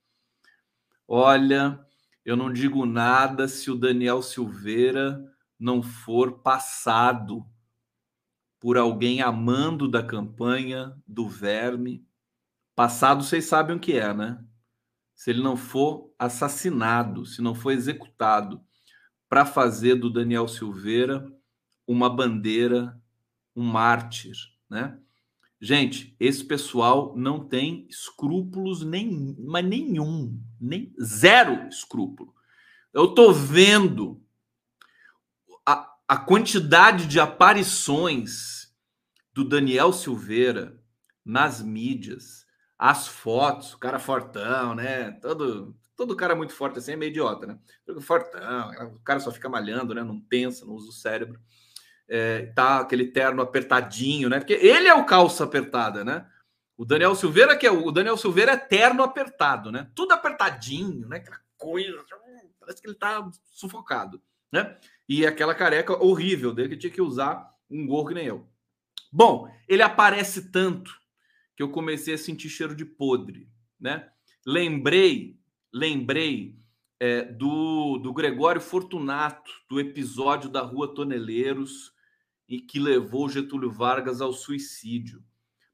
Olha, eu não digo nada se o Daniel Silveira não for passado por alguém amando da campanha do Verme. Passado, vocês sabem o que é, né? Se ele não for assassinado, se não for executado, para fazer do Daniel Silveira uma bandeira, um mártir, né? Gente, esse pessoal não tem escrúpulos nem, mas nenhum, nem zero escrúpulo. Eu tô vendo a, a quantidade de aparições do Daniel Silveira nas mídias, as fotos, o cara fortão, né? Todo, todo cara muito forte assim é meio idiota, né? Fortão, o cara só fica malhando, né? Não pensa, não usa o cérebro é, tá aquele terno apertadinho, né? Porque ele é o calça apertada, né? O Daniel Silveira, que é o Daniel Silveira é terno apertado, né? Tudo apertadinho, né? Aquela coisa, parece que ele tá sufocado, né? E aquela careca horrível dele que tinha que usar um gorro que nem eu. Bom, ele aparece tanto que eu comecei a sentir cheiro de podre, né? Lembrei, lembrei é, do, do Gregório Fortunato, do episódio da Rua Toneleiros, e que levou Getúlio Vargas ao suicídio.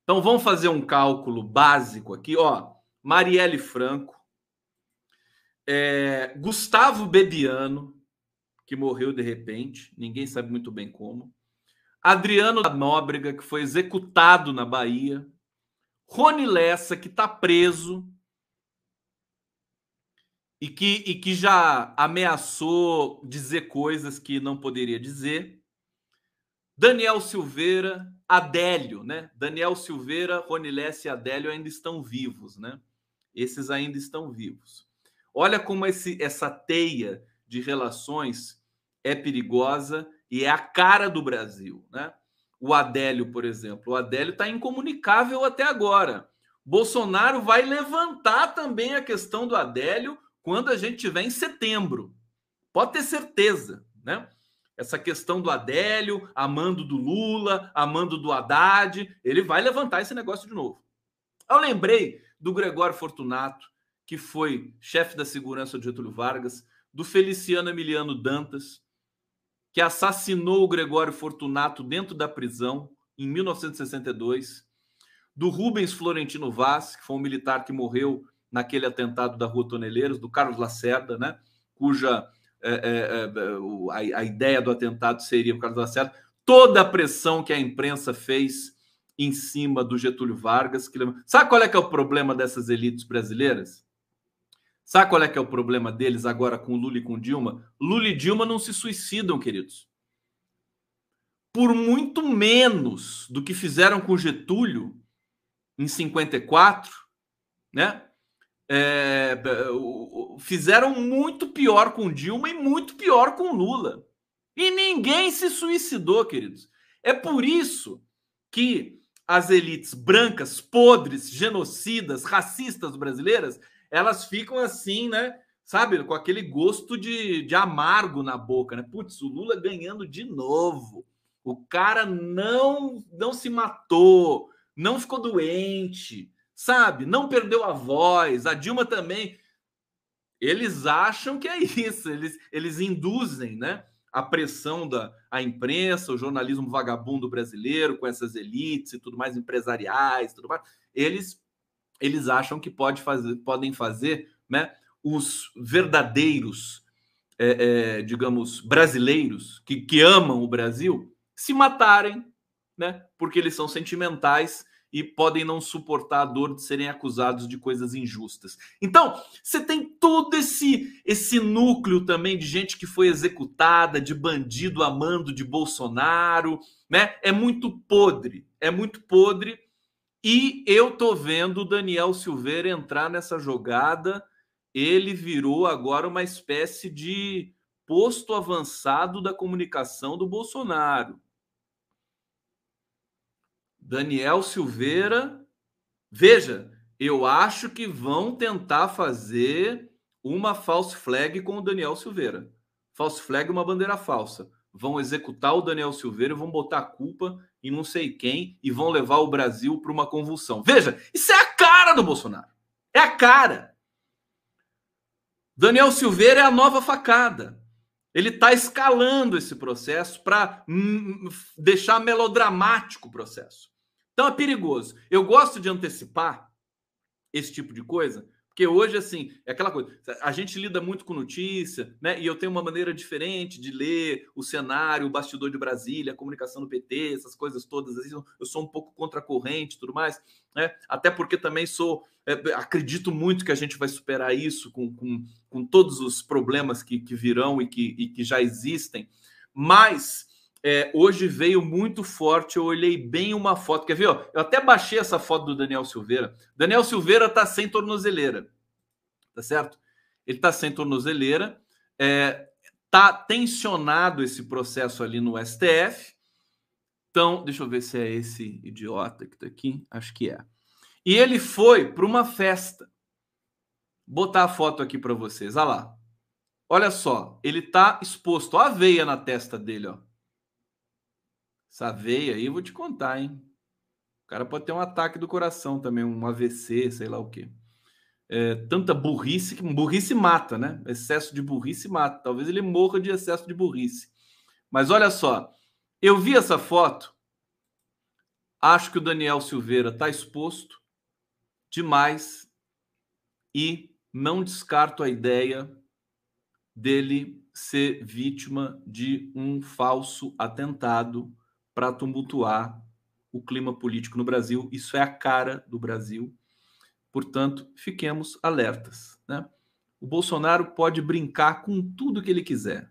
Então vamos fazer um cálculo básico aqui, ó. Marielle Franco, é, Gustavo Bebiano, que morreu de repente, ninguém sabe muito bem como. Adriano da Nóbrega, que foi executado na Bahia. Rony Lessa, que está preso e que, e que já ameaçou dizer coisas que não poderia dizer. Daniel Silveira, Adélio, né? Daniel Silveira, Ronilesse e Adélio ainda estão vivos, né? Esses ainda estão vivos. Olha como esse, essa teia de relações é perigosa e é a cara do Brasil, né? O Adélio, por exemplo, o Adélio está incomunicável até agora. Bolsonaro vai levantar também a questão do Adélio quando a gente tiver em setembro. Pode ter certeza, né? Essa questão do Adélio, amando do Lula, amando do Haddad, ele vai levantar esse negócio de novo. Eu lembrei do Gregório Fortunato, que foi chefe da segurança de Getúlio Vargas, do Feliciano Emiliano Dantas, que assassinou o Gregório Fortunato dentro da prisão em 1962, do Rubens Florentino Vaz, que foi um militar que morreu naquele atentado da Rua Toneleiros, do Carlos Lacerda, né, cuja é, é, é, a, a, ideia do atentado seria por causa do Lacerda, toda a pressão que a imprensa fez em cima do Getúlio Vargas. Que... Sabe qual é que é o problema dessas elites brasileiras? Sabe qual é que é o problema deles agora com Lula e com Dilma? Lula e Dilma não se suicidam, queridos. Por muito menos do que fizeram com Getúlio em 54, né? É, fizeram muito pior com Dilma e muito pior com Lula. E ninguém se suicidou, queridos. É por isso que as elites brancas, podres, genocidas, racistas brasileiras, elas ficam assim, né? Sabe, com aquele gosto de, de amargo na boca, né? Putz, o Lula ganhando de novo. O cara não não se matou, não ficou doente, sabe? Não perdeu a voz. A Dilma também. Eles acham que é isso, eles, eles induzem, né? A pressão da a imprensa, o jornalismo vagabundo brasileiro, com essas elites e tudo mais, empresariais, tudo mais. Eles, eles acham que pode fazer, podem fazer né, os verdadeiros, é, é, digamos, brasileiros que, que amam o Brasil se matarem, né? Porque eles são sentimentais e podem não suportar a dor de serem acusados de coisas injustas. Então, você tem todo esse esse núcleo também de gente que foi executada, de bandido amando de Bolsonaro, né? É muito podre, é muito podre. E eu tô vendo o Daniel Silveira entrar nessa jogada. Ele virou agora uma espécie de posto avançado da comunicação do Bolsonaro. Daniel Silveira, veja, eu acho que vão tentar fazer uma false flag com o Daniel Silveira. False flag é uma bandeira falsa. Vão executar o Daniel Silveira, vão botar a culpa em não sei quem e vão levar o Brasil para uma convulsão. Veja, isso é a cara do Bolsonaro. É a cara. Daniel Silveira é a nova facada. Ele está escalando esse processo para deixar melodramático o processo. Então é perigoso. Eu gosto de antecipar esse tipo de coisa, porque hoje, assim, é aquela coisa. A gente lida muito com notícia, né? E eu tenho uma maneira diferente de ler o cenário, o bastidor de Brasília, a comunicação do PT, essas coisas todas. Assim, eu sou um pouco contra a corrente tudo mais, né? Até porque também sou. É, acredito muito que a gente vai superar isso com, com, com todos os problemas que, que virão e que, e que já existem. Mas é, hoje veio muito forte. Eu olhei bem uma foto. Quer ver? Ó? Eu até baixei essa foto do Daniel Silveira. Daniel Silveira tá sem tornozeleira, tá certo? Ele tá sem tornozeleira. É, tá tensionado esse processo ali no STF. Então, deixa eu ver se é esse idiota que tá aqui. Acho que é. E ele foi para uma festa. Vou botar a foto aqui para vocês. Olha lá. Olha só, ele tá exposto. Olha a veia na testa dele, ó. Essa veia aí eu vou te contar, hein? O cara pode ter um ataque do coração também, um AVC, sei lá o quê. É, tanta burrice que burrice mata, né? Excesso de burrice mata. Talvez ele morra de excesso de burrice. Mas olha só, eu vi essa foto. Acho que o Daniel Silveira está exposto demais e não descarto a ideia dele ser vítima de um falso atentado para tumultuar o clima político no Brasil. Isso é a cara do Brasil. Portanto, fiquemos alertas. Né? O Bolsonaro pode brincar com tudo que ele quiser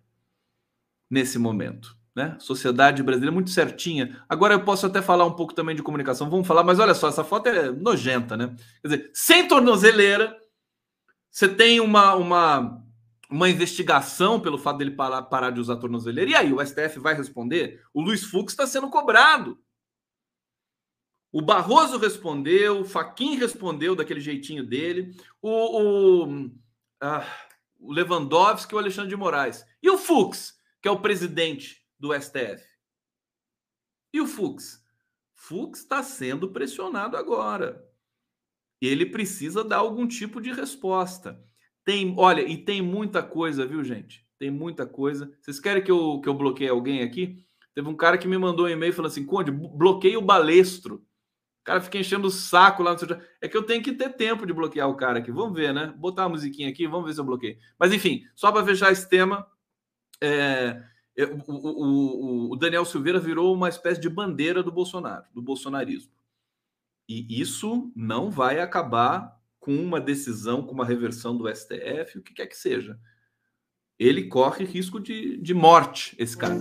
nesse momento. Né? Sociedade brasileira muito certinha. Agora eu posso até falar um pouco também de comunicação. Vamos falar, mas olha só, essa foto é nojenta, né? Quer dizer, sem tornozeleira, você tem uma, uma uma investigação pelo fato dele parar, parar de usar tornozeleira. E aí, o STF vai responder? O Luiz Fux está sendo cobrado. O Barroso respondeu, o Faquin respondeu daquele jeitinho dele, o, o, ah, o Lewandowski e o Alexandre de Moraes. E o Fux, que é o presidente do STF? E o Fux? Fux está sendo pressionado agora. Ele precisa dar algum tipo de resposta. Tem, olha, e tem muita coisa, viu, gente? Tem muita coisa. Vocês querem que eu, que eu bloqueie alguém aqui? Teve um cara que me mandou um e-mail falando assim: Conde, bloqueie o balestro. O cara fica enchendo o saco lá no seu. É que eu tenho que ter tempo de bloquear o cara aqui. Vamos ver, né? Botar a musiquinha aqui, vamos ver se eu bloqueio. Mas enfim, só para fechar esse tema, é, o, o, o, Daniel Silveira virou uma espécie de bandeira do Bolsonaro, do bolsonarismo. E isso não vai acabar com uma decisão, com uma reversão do STF, o que quer que seja. Ele corre risco de, de morte, esse cara.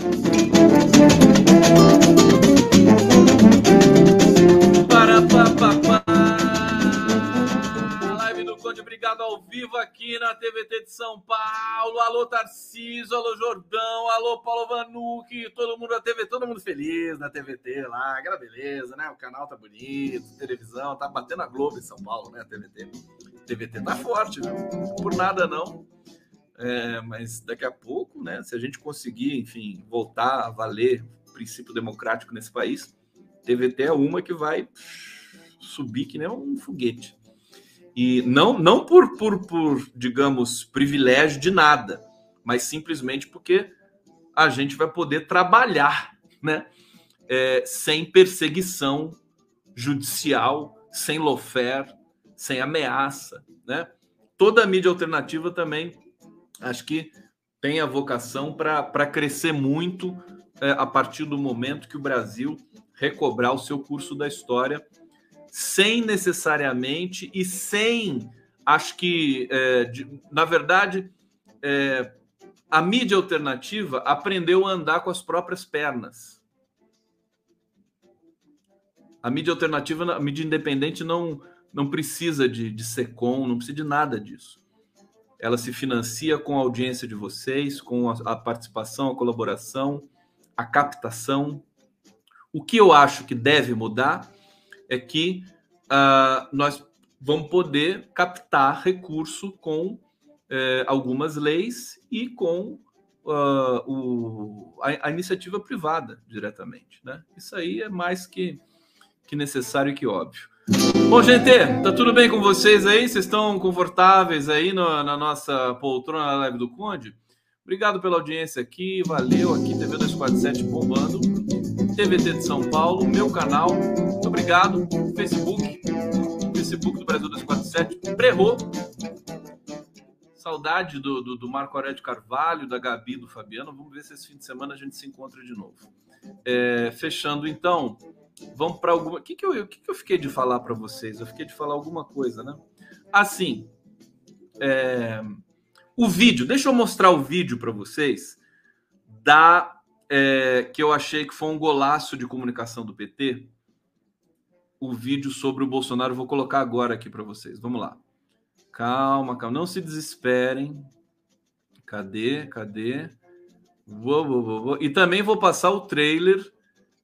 Para, pa, pa, pa. Conde, obrigado ao vivo aqui na TVT de São Paulo. Alô, Tarcísio, alô, Jordão, alô, Paulo Vanucci, todo mundo da TV, todo mundo feliz na TVT lá, aquela beleza, né? O canal tá bonito, televisão, tá batendo a Globo em São Paulo, né? A TVT. A TVT tá forte, viu? Por nada não. É, mas daqui a pouco, né? Se a gente conseguir, enfim, voltar a valer o princípio democrático nesse país, TVT é uma que vai subir que nem um foguete. E não, não por, por, por, digamos, privilégio de nada, mas simplesmente porque a gente vai poder trabalhar né? É, sem perseguição judicial, sem lofer, sem ameaça. Né? Toda a mídia alternativa também acho que tem a vocação para crescer muito é, a partir do momento que o Brasil recobrar o seu curso da história sem necessariamente e sem, acho que, é, de, na verdade, é, a mídia alternativa aprendeu a andar com as próprias pernas. A mídia alternativa, a mídia independente não, não precisa de, de SECOM, não precisa de nada disso. Ela se financia com a audiência de vocês, com a, a participação, a colaboração, a captação. O que eu acho que deve mudar é que uh, nós vamos poder captar recurso com uh, algumas leis e com uh, o, a, a, iniciativa privada diretamente. Né? Isso aí é mais que, que necessário e que óbvio. Bom, gente, tá tudo bem com vocês aí? Vocês estão confortáveis aí no, na nossa poltrona na live do Conde? Obrigado pela audiência aqui, valeu aqui, TV 247 bombando, TVT de São Paulo, meu canal, obrigado, Facebook, Facebook do Brasil 247, Prerro, saudade do, do, do, Marco Aurélio Carvalho, da Gabi, do Fabiano, vamos ver se esse fim de semana a gente se encontra de novo. É, fechando então, Vamos para alguma. O que, que, eu, que, que eu fiquei de falar para vocês? Eu fiquei de falar alguma coisa, né? Assim, é... o vídeo. Deixa eu mostrar o vídeo para vocês da é, que eu achei que foi um golaço de comunicação do PT. O vídeo sobre o Bolsonaro. vou colocar agora aqui para vocês. Vamos lá. Calma, calma. Não se desesperem. Cadê? Cadê? Vou, vou, vou, vou. E também vou passar o trailer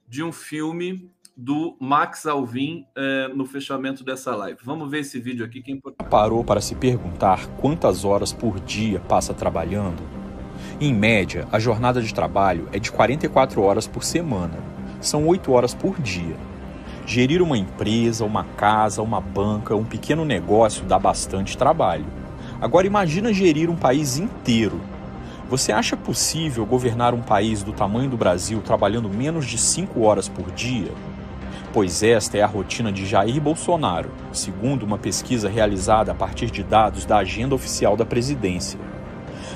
de um filme do Max Alvim é, no fechamento dessa live. Vamos ver esse vídeo aqui que é importante. Parou para se perguntar quantas horas por dia passa trabalhando? Em média, a jornada de trabalho é de 44 horas por semana. São 8 horas por dia. Gerir uma empresa, uma casa, uma banca, um pequeno negócio dá bastante trabalho. Agora imagina gerir um país inteiro. Você acha possível governar um país do tamanho do Brasil trabalhando menos de 5 horas por dia? pois esta é a rotina de Jair Bolsonaro, segundo uma pesquisa realizada a partir de dados da agenda oficial da presidência.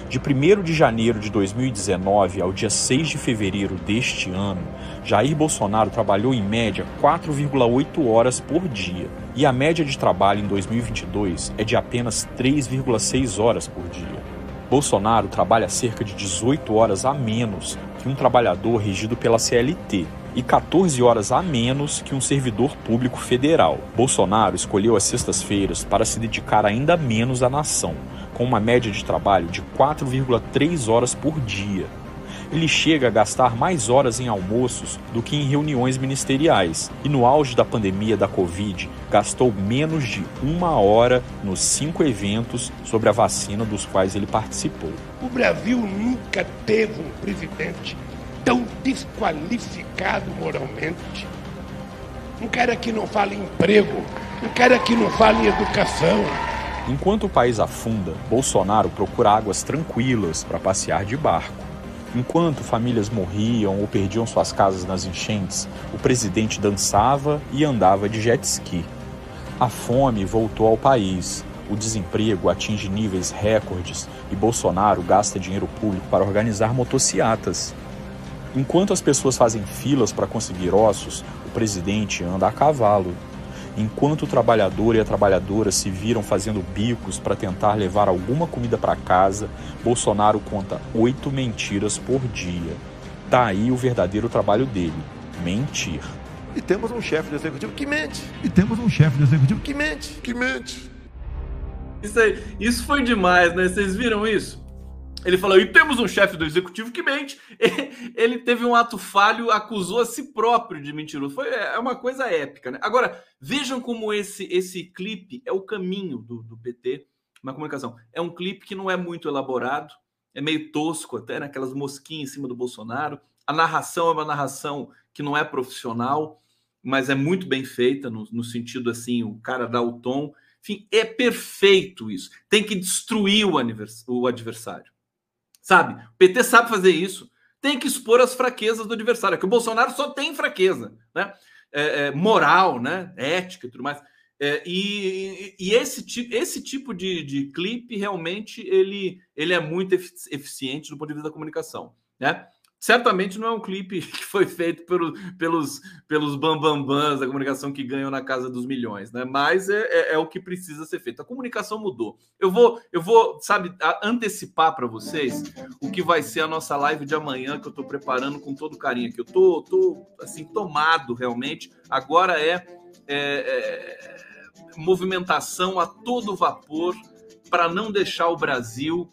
De 1 de janeiro de 2019 ao dia 6 de fevereiro deste ano, Jair Bolsonaro trabalhou em média 4,8 horas por dia, e a média de trabalho em 2022 é de apenas 3,6 horas por dia. Bolsonaro trabalha cerca de 18 horas a menos que um trabalhador regido pela CLT, e 14 horas a menos que um servidor público federal. Bolsonaro escolheu as sextas-feiras para se dedicar ainda menos à nação, com uma média de trabalho de 4,3 horas por dia. Ele chega a gastar mais horas em almoços do que em reuniões ministeriais e, no auge da pandemia da Covid, gastou menos de uma hora nos cinco eventos sobre a vacina dos quais ele participou. O Brasil nunca teve um presidente tão desqualificado moralmente. Um cara que não fala em emprego, um cara que não fala em educação. Enquanto o país afunda, Bolsonaro procura águas tranquilas para passear de barco. Enquanto famílias morriam ou perdiam suas casas nas enchentes, o presidente dançava e andava de jet ski. A fome voltou ao país, o desemprego atinge níveis recordes e Bolsonaro gasta dinheiro público para organizar motociatas. Enquanto as pessoas fazem filas para conseguir ossos, o presidente anda a cavalo. Enquanto o trabalhador e a trabalhadora se viram fazendo bicos para tentar levar alguma comida para casa, Bolsonaro conta oito mentiras por dia. Tá aí o verdadeiro trabalho dele: mentir. E temos um chefe de executivo que mente. E temos um chefe de executivo que mente. Que mente. Isso, aí, isso foi demais, né? Vocês viram isso? Ele falou: e temos um chefe do executivo que mente. *laughs* Ele teve um ato falho, acusou a si próprio de mentiroso. Foi é uma coisa épica, né? Agora, vejam como esse esse clipe é o caminho do, do PT na comunicação. É um clipe que não é muito elaborado, é meio tosco até, né? aquelas mosquinhas em cima do Bolsonaro. A narração é uma narração que não é profissional, mas é muito bem feita, no, no sentido assim, o cara dá o tom. Enfim, é perfeito isso. Tem que destruir o, o adversário. Sabe? O PT sabe fazer isso. Tem que expor as fraquezas do adversário. É que o Bolsonaro só tem fraqueza, né? É, é, moral, né? Ética e tudo mais. É, e, e esse, tipo, esse tipo de, de clipe realmente ele, ele é muito eficiente do ponto de vista da comunicação, né? Certamente não é um clipe *laughs* que foi feito pelo, pelos, pelos bambambãs da comunicação que ganham na casa dos milhões, né? Mas é, é, é o que precisa ser feito. A comunicação mudou. Eu vou, eu vou, sabe, antecipar para vocês o que vai ser a nossa live de amanhã que eu estou preparando com todo carinho. Que eu tô, tô assim tomado realmente. Agora é, é, é movimentação a todo vapor para não deixar o Brasil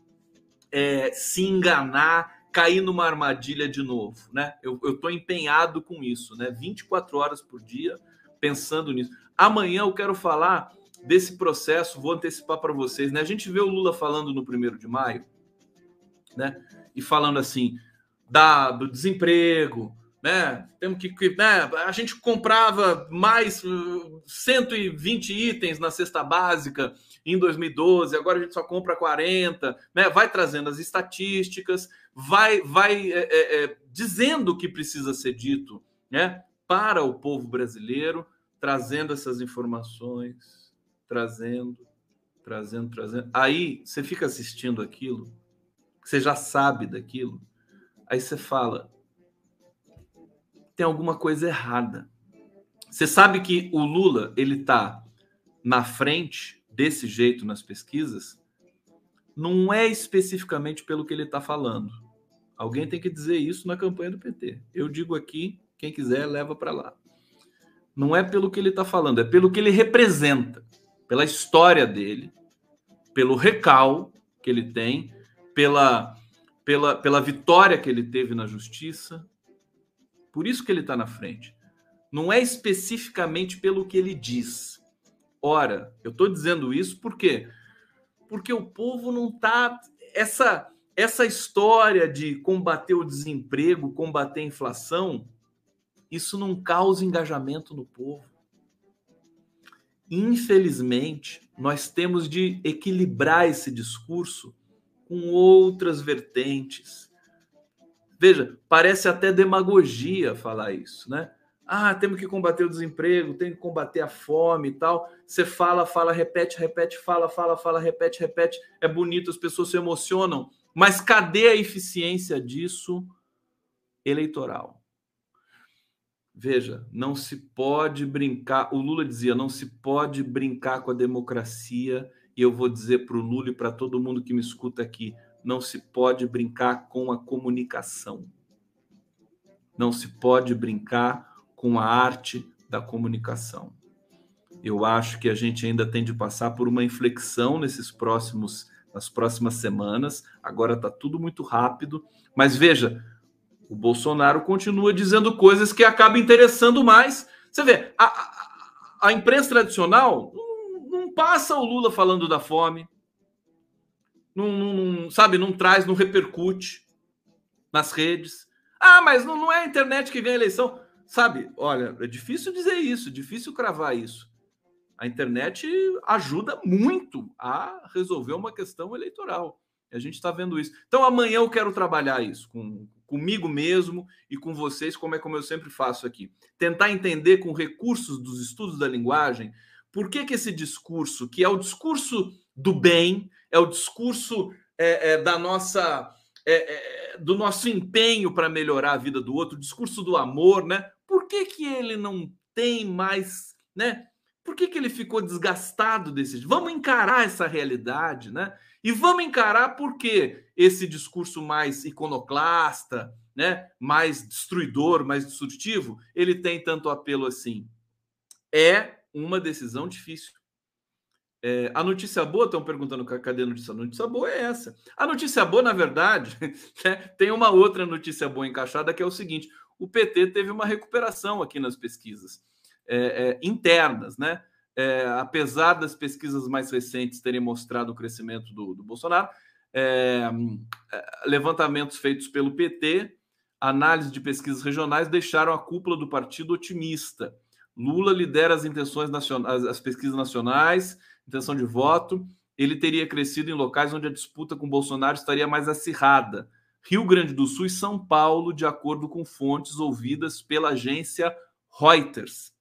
é, se enganar cair numa armadilha de novo, né? Eu estou empenhado com isso, né? 24 horas por dia pensando nisso. Amanhã eu quero falar desse processo, vou antecipar para vocês, né? A gente vê o Lula falando no primeiro de maio, né? E falando assim da, do desemprego, né? Temos que, né? A gente comprava mais 120 uh, itens na cesta básica em 2012, agora a gente só compra 40, né? Vai trazendo as estatísticas, vai, vai é, é, é, dizendo o que precisa ser dito, né? Para o povo brasileiro, trazendo essas informações, trazendo, trazendo, trazendo. Aí você fica assistindo aquilo, você já sabe daquilo, aí você fala, tem alguma coisa errada. Você sabe que o Lula ele está na frente desse jeito nas pesquisas, não é especificamente pelo que ele está falando. Alguém tem que dizer isso na campanha do PT. Eu digo aqui, quem quiser leva para lá. Não é pelo que ele está falando, é pelo que ele representa, pela história dele, pelo recal que ele tem, pela, pela, pela vitória que ele teve na justiça. Por isso que ele está na frente. Não é especificamente pelo que ele diz Ora, eu estou dizendo isso por quê? Porque o povo não está. Essa, essa história de combater o desemprego, combater a inflação, isso não causa engajamento no povo. Infelizmente, nós temos de equilibrar esse discurso com outras vertentes. Veja, parece até demagogia falar isso, né? Ah, temos que combater o desemprego, tem que combater a fome e tal. Você fala, fala, repete, repete, fala, fala, fala, repete, repete. É bonito, as pessoas se emocionam. Mas cadê a eficiência disso eleitoral? Veja, não se pode brincar. O Lula dizia: não se pode brincar com a democracia. E eu vou dizer para o Lula e para todo mundo que me escuta aqui: não se pode brincar com a comunicação. Não se pode brincar com a arte da comunicação. Eu acho que a gente ainda tem de passar por uma inflexão nesses próximos nas próximas semanas. Agora está tudo muito rápido, mas veja, o Bolsonaro continua dizendo coisas que acabam interessando mais. Você vê, a, a, a imprensa tradicional não, não, passa o Lula falando da fome, não, não, sabe, não traz, não repercute nas redes. Ah, mas não, não é a internet que ganha eleição. Sabe, olha, é difícil dizer isso, difícil cravar isso. A internet ajuda muito a resolver uma questão eleitoral. A gente está vendo isso. Então, amanhã eu quero trabalhar isso com, comigo mesmo e com vocês, como é como eu sempre faço aqui. Tentar entender com recursos dos estudos da linguagem por que, que esse discurso, que é o discurso do bem, é o discurso é, é, da nossa. É, é do nosso empenho para melhorar a vida do outro, o discurso do amor, né? Por que, que ele não tem mais, né? Por que, que ele ficou desgastado desse? Vamos encarar essa realidade, né? E vamos encarar porque esse discurso mais iconoclasta, né, mais destruidor, mais destrutivo, ele tem tanto apelo assim. É uma decisão difícil. É, a notícia boa, estão perguntando cadê a notícia? A notícia boa é essa. A notícia boa, na verdade, *laughs* né, tem uma outra notícia boa encaixada que é o seguinte: o PT teve uma recuperação aqui nas pesquisas é, é, internas, né? É, apesar das pesquisas mais recentes terem mostrado o crescimento do, do Bolsonaro, é, é, levantamentos feitos pelo PT, análise de pesquisas regionais deixaram a cúpula do partido otimista. Lula lidera as intenções nacionais, as pesquisas nacionais, intenção de voto. Ele teria crescido em locais onde a disputa com Bolsonaro estaria mais acirrada. Rio Grande do Sul e São Paulo, de acordo com fontes ouvidas pela agência Reuters.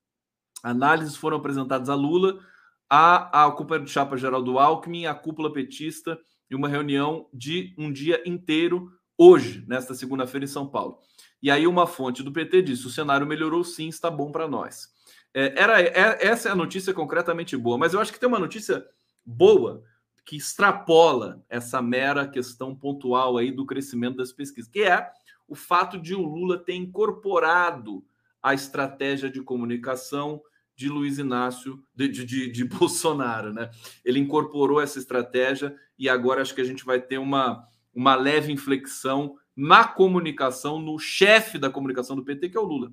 Análises foram apresentadas a Lula, a, a companheiro de chapa Geraldo Alckmin, a cúpula petista, em uma reunião de um dia inteiro hoje, nesta segunda-feira em São Paulo. E aí uma fonte do PT disse: o cenário melhorou sim, está bom para nós. É, era é, essa é a notícia concretamente boa, mas eu acho que tem uma notícia boa que extrapola essa mera questão pontual aí do crescimento das pesquisas, que é o fato de o Lula ter incorporado a estratégia de comunicação de Luiz Inácio, de, de, de, *laughs* Bolsonaro, né? Ele incorporou essa estratégia e agora acho que a gente vai ter uma, uma leve inflexão na comunicação, no chefe da comunicação do PT, que é o Lula.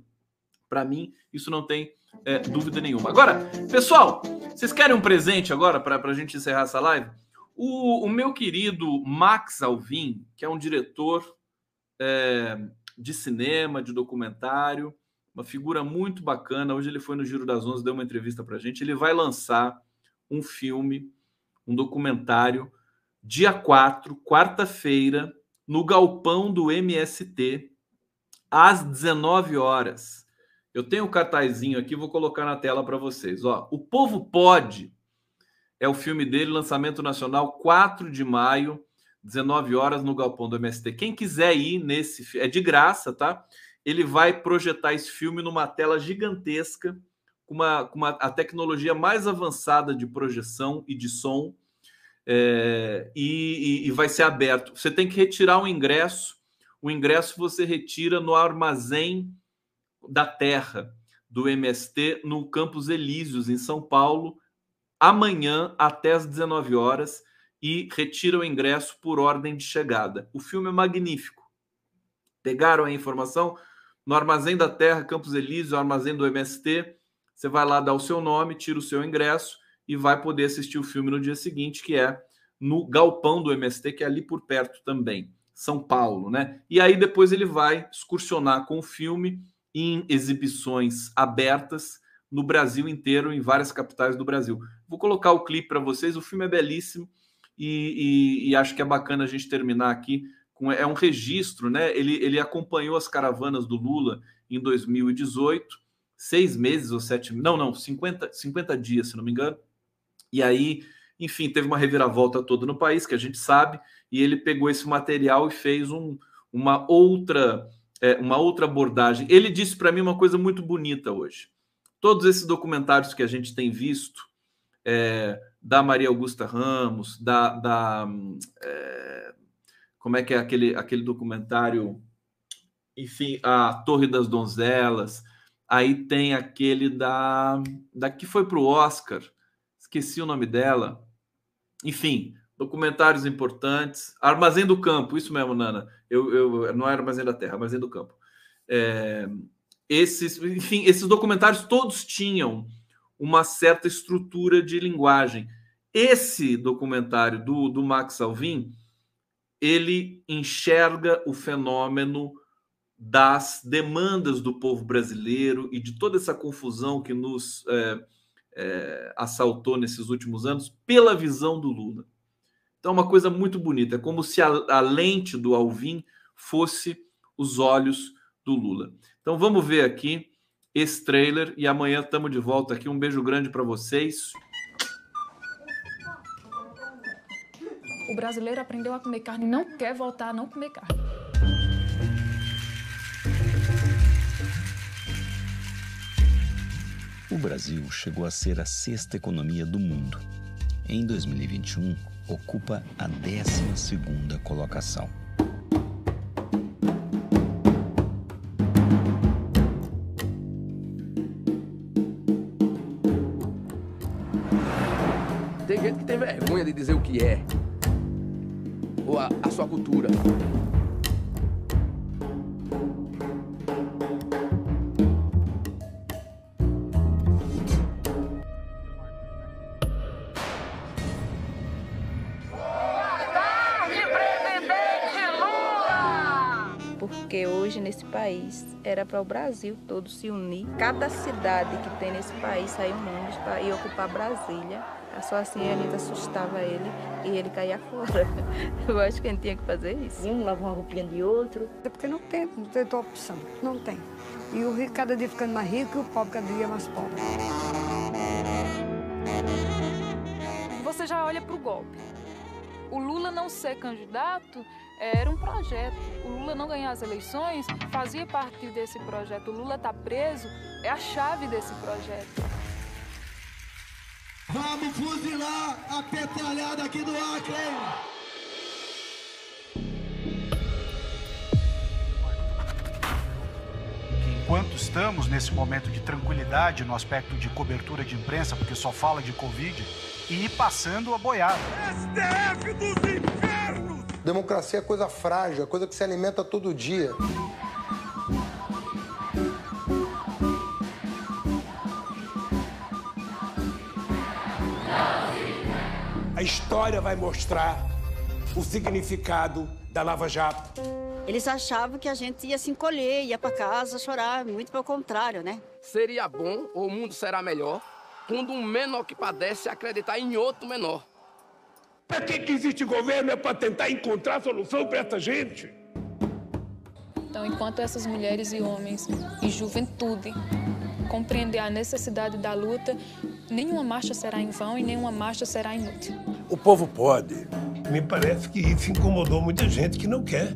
Para mim, isso não tem é, dúvida nenhuma. Agora, pessoal, vocês querem um presente agora para a gente encerrar essa live? O, o, meu querido Max Alvim, que é um diretor é, de cinema, de documentário, uma figura muito bacana. Hoje ele foi no Giro das Onze, deu uma entrevista para gente. Ele vai lançar um filme, um documentário, dia 4, quarta-feira, no galpão do MST, às 19 horas. Eu tenho um cartazinho aqui, vou colocar na tela para vocês. Ó, o Povo Pode é o filme dele, lançamento nacional, 4 de maio, 19 horas, no galpão do MST. Quem quiser ir nesse, é de graça, tá? Ele vai projetar esse filme numa tela gigantesca, com uma, com uma a tecnologia mais avançada de projeção e de som, é, e, e vai ser aberto. Você tem que retirar o ingresso. O ingresso você retira no armazém da terra do MST no Campos Elíseos, em São Paulo, amanhã até às 19 horas e retira o ingresso por ordem de chegada. O filme é magnífico. Pegaram a informação no Armazém da Terra, Campos Elíseos, Armazém do MST. Você vai lá dar o seu nome, tira o seu ingresso e vai poder assistir o filme no dia seguinte, que é no galpão do MST, que é ali por perto também, São Paulo, né? E aí depois ele vai excursionar com o filme em exibições abertas no Brasil inteiro, em várias capitais do Brasil. Vou colocar o clipe para vocês. O filme é belíssimo e, e, e, acho que é bacana a gente terminar aqui com é um registro, né? Ele, ele acompanhou as caravanas do Lula em 2018, seis meses ou sete, não, não, 50, 50 dias, se não me engano. E aí, enfim, teve uma reviravolta toda no país, que a gente sabe, e ele pegou esse material e fez um, uma outra é, uma outra abordagem. Ele disse para mim uma coisa muito bonita hoje. Todos esses documentários que a gente tem visto, é, da Maria Augusta Ramos, da, da é, como é que é aquele, aquele documentário, enfim, a Torre das Donzelas, aí tem aquele da, da que foi para o Oscar, esqueci o nome dela, enfim, documentários importantes. Armazém do Campo, isso mesmo, Nana. Eu, eu não é Armazém da Terra, Armazém do Campo. É, esses, enfim, esses documentários todos tinham uma certa estrutura de linguagem. Esse documentário do, do Max Alvim, ele enxerga o fenômeno das demandas do povo brasileiro e de toda essa confusão que nos é, é, assaltou nesses últimos anos pela visão do Lula. Então, é uma coisa muito bonita. É como se a, a lente do Alvin fosse os olhos do Lula. Então, vamos ver aqui esse trailer e amanhã estamos de volta aqui. Um beijo grande para vocês. O brasileiro aprendeu a comer carne e não quer voltar a não comer carne. O Brasil chegou a ser a sexta economia do mundo. Em 2021, ocupa a 12 colocação. Vergonha de dizer o que é, ou a, a sua cultura. País. Era para o Brasil todo se unir. Cada cidade que tem nesse país sair um ônibus para ir ocupar Brasília. Só assim a Anitta assustava ele e ele caía fora. *laughs* Eu acho que a gente tinha que fazer isso. Um lava uma roupinha de outro. É porque não tem, não tem outra opção. Não tem. E o rico cada dia ficando mais rico e o pobre cada dia mais pobre. Você já olha para o golpe. O Lula não ser candidato Era um projeto. O Lula não ganhar as eleições fazia parte desse projeto. O Lula tá preso é a chave desse projeto. Vamos fuzilar a petralhada aqui do Acre! enquanto estamos nesse momento de tranquilidade no aspecto de cobertura de imprensa, porque só fala de Covid, e ir passando a boiada. STF dos infernos! Democracia é coisa frágil, é coisa que se alimenta todo dia. A história vai mostrar o significado da Lava Jato. Eles achavam que a gente ia se encolher, ia para casa chorar, muito pelo contrário, né? Seria bom, ou o mundo será melhor, quando um menor que padece acreditar em outro menor. Para que, que existe governo? É para tentar encontrar solução para essa gente. Então, enquanto essas mulheres e homens e juventude compreender a necessidade da luta, nenhuma marcha será em vão e nenhuma marcha será inútil. O povo pode. Me parece que isso incomodou muita gente que não quer.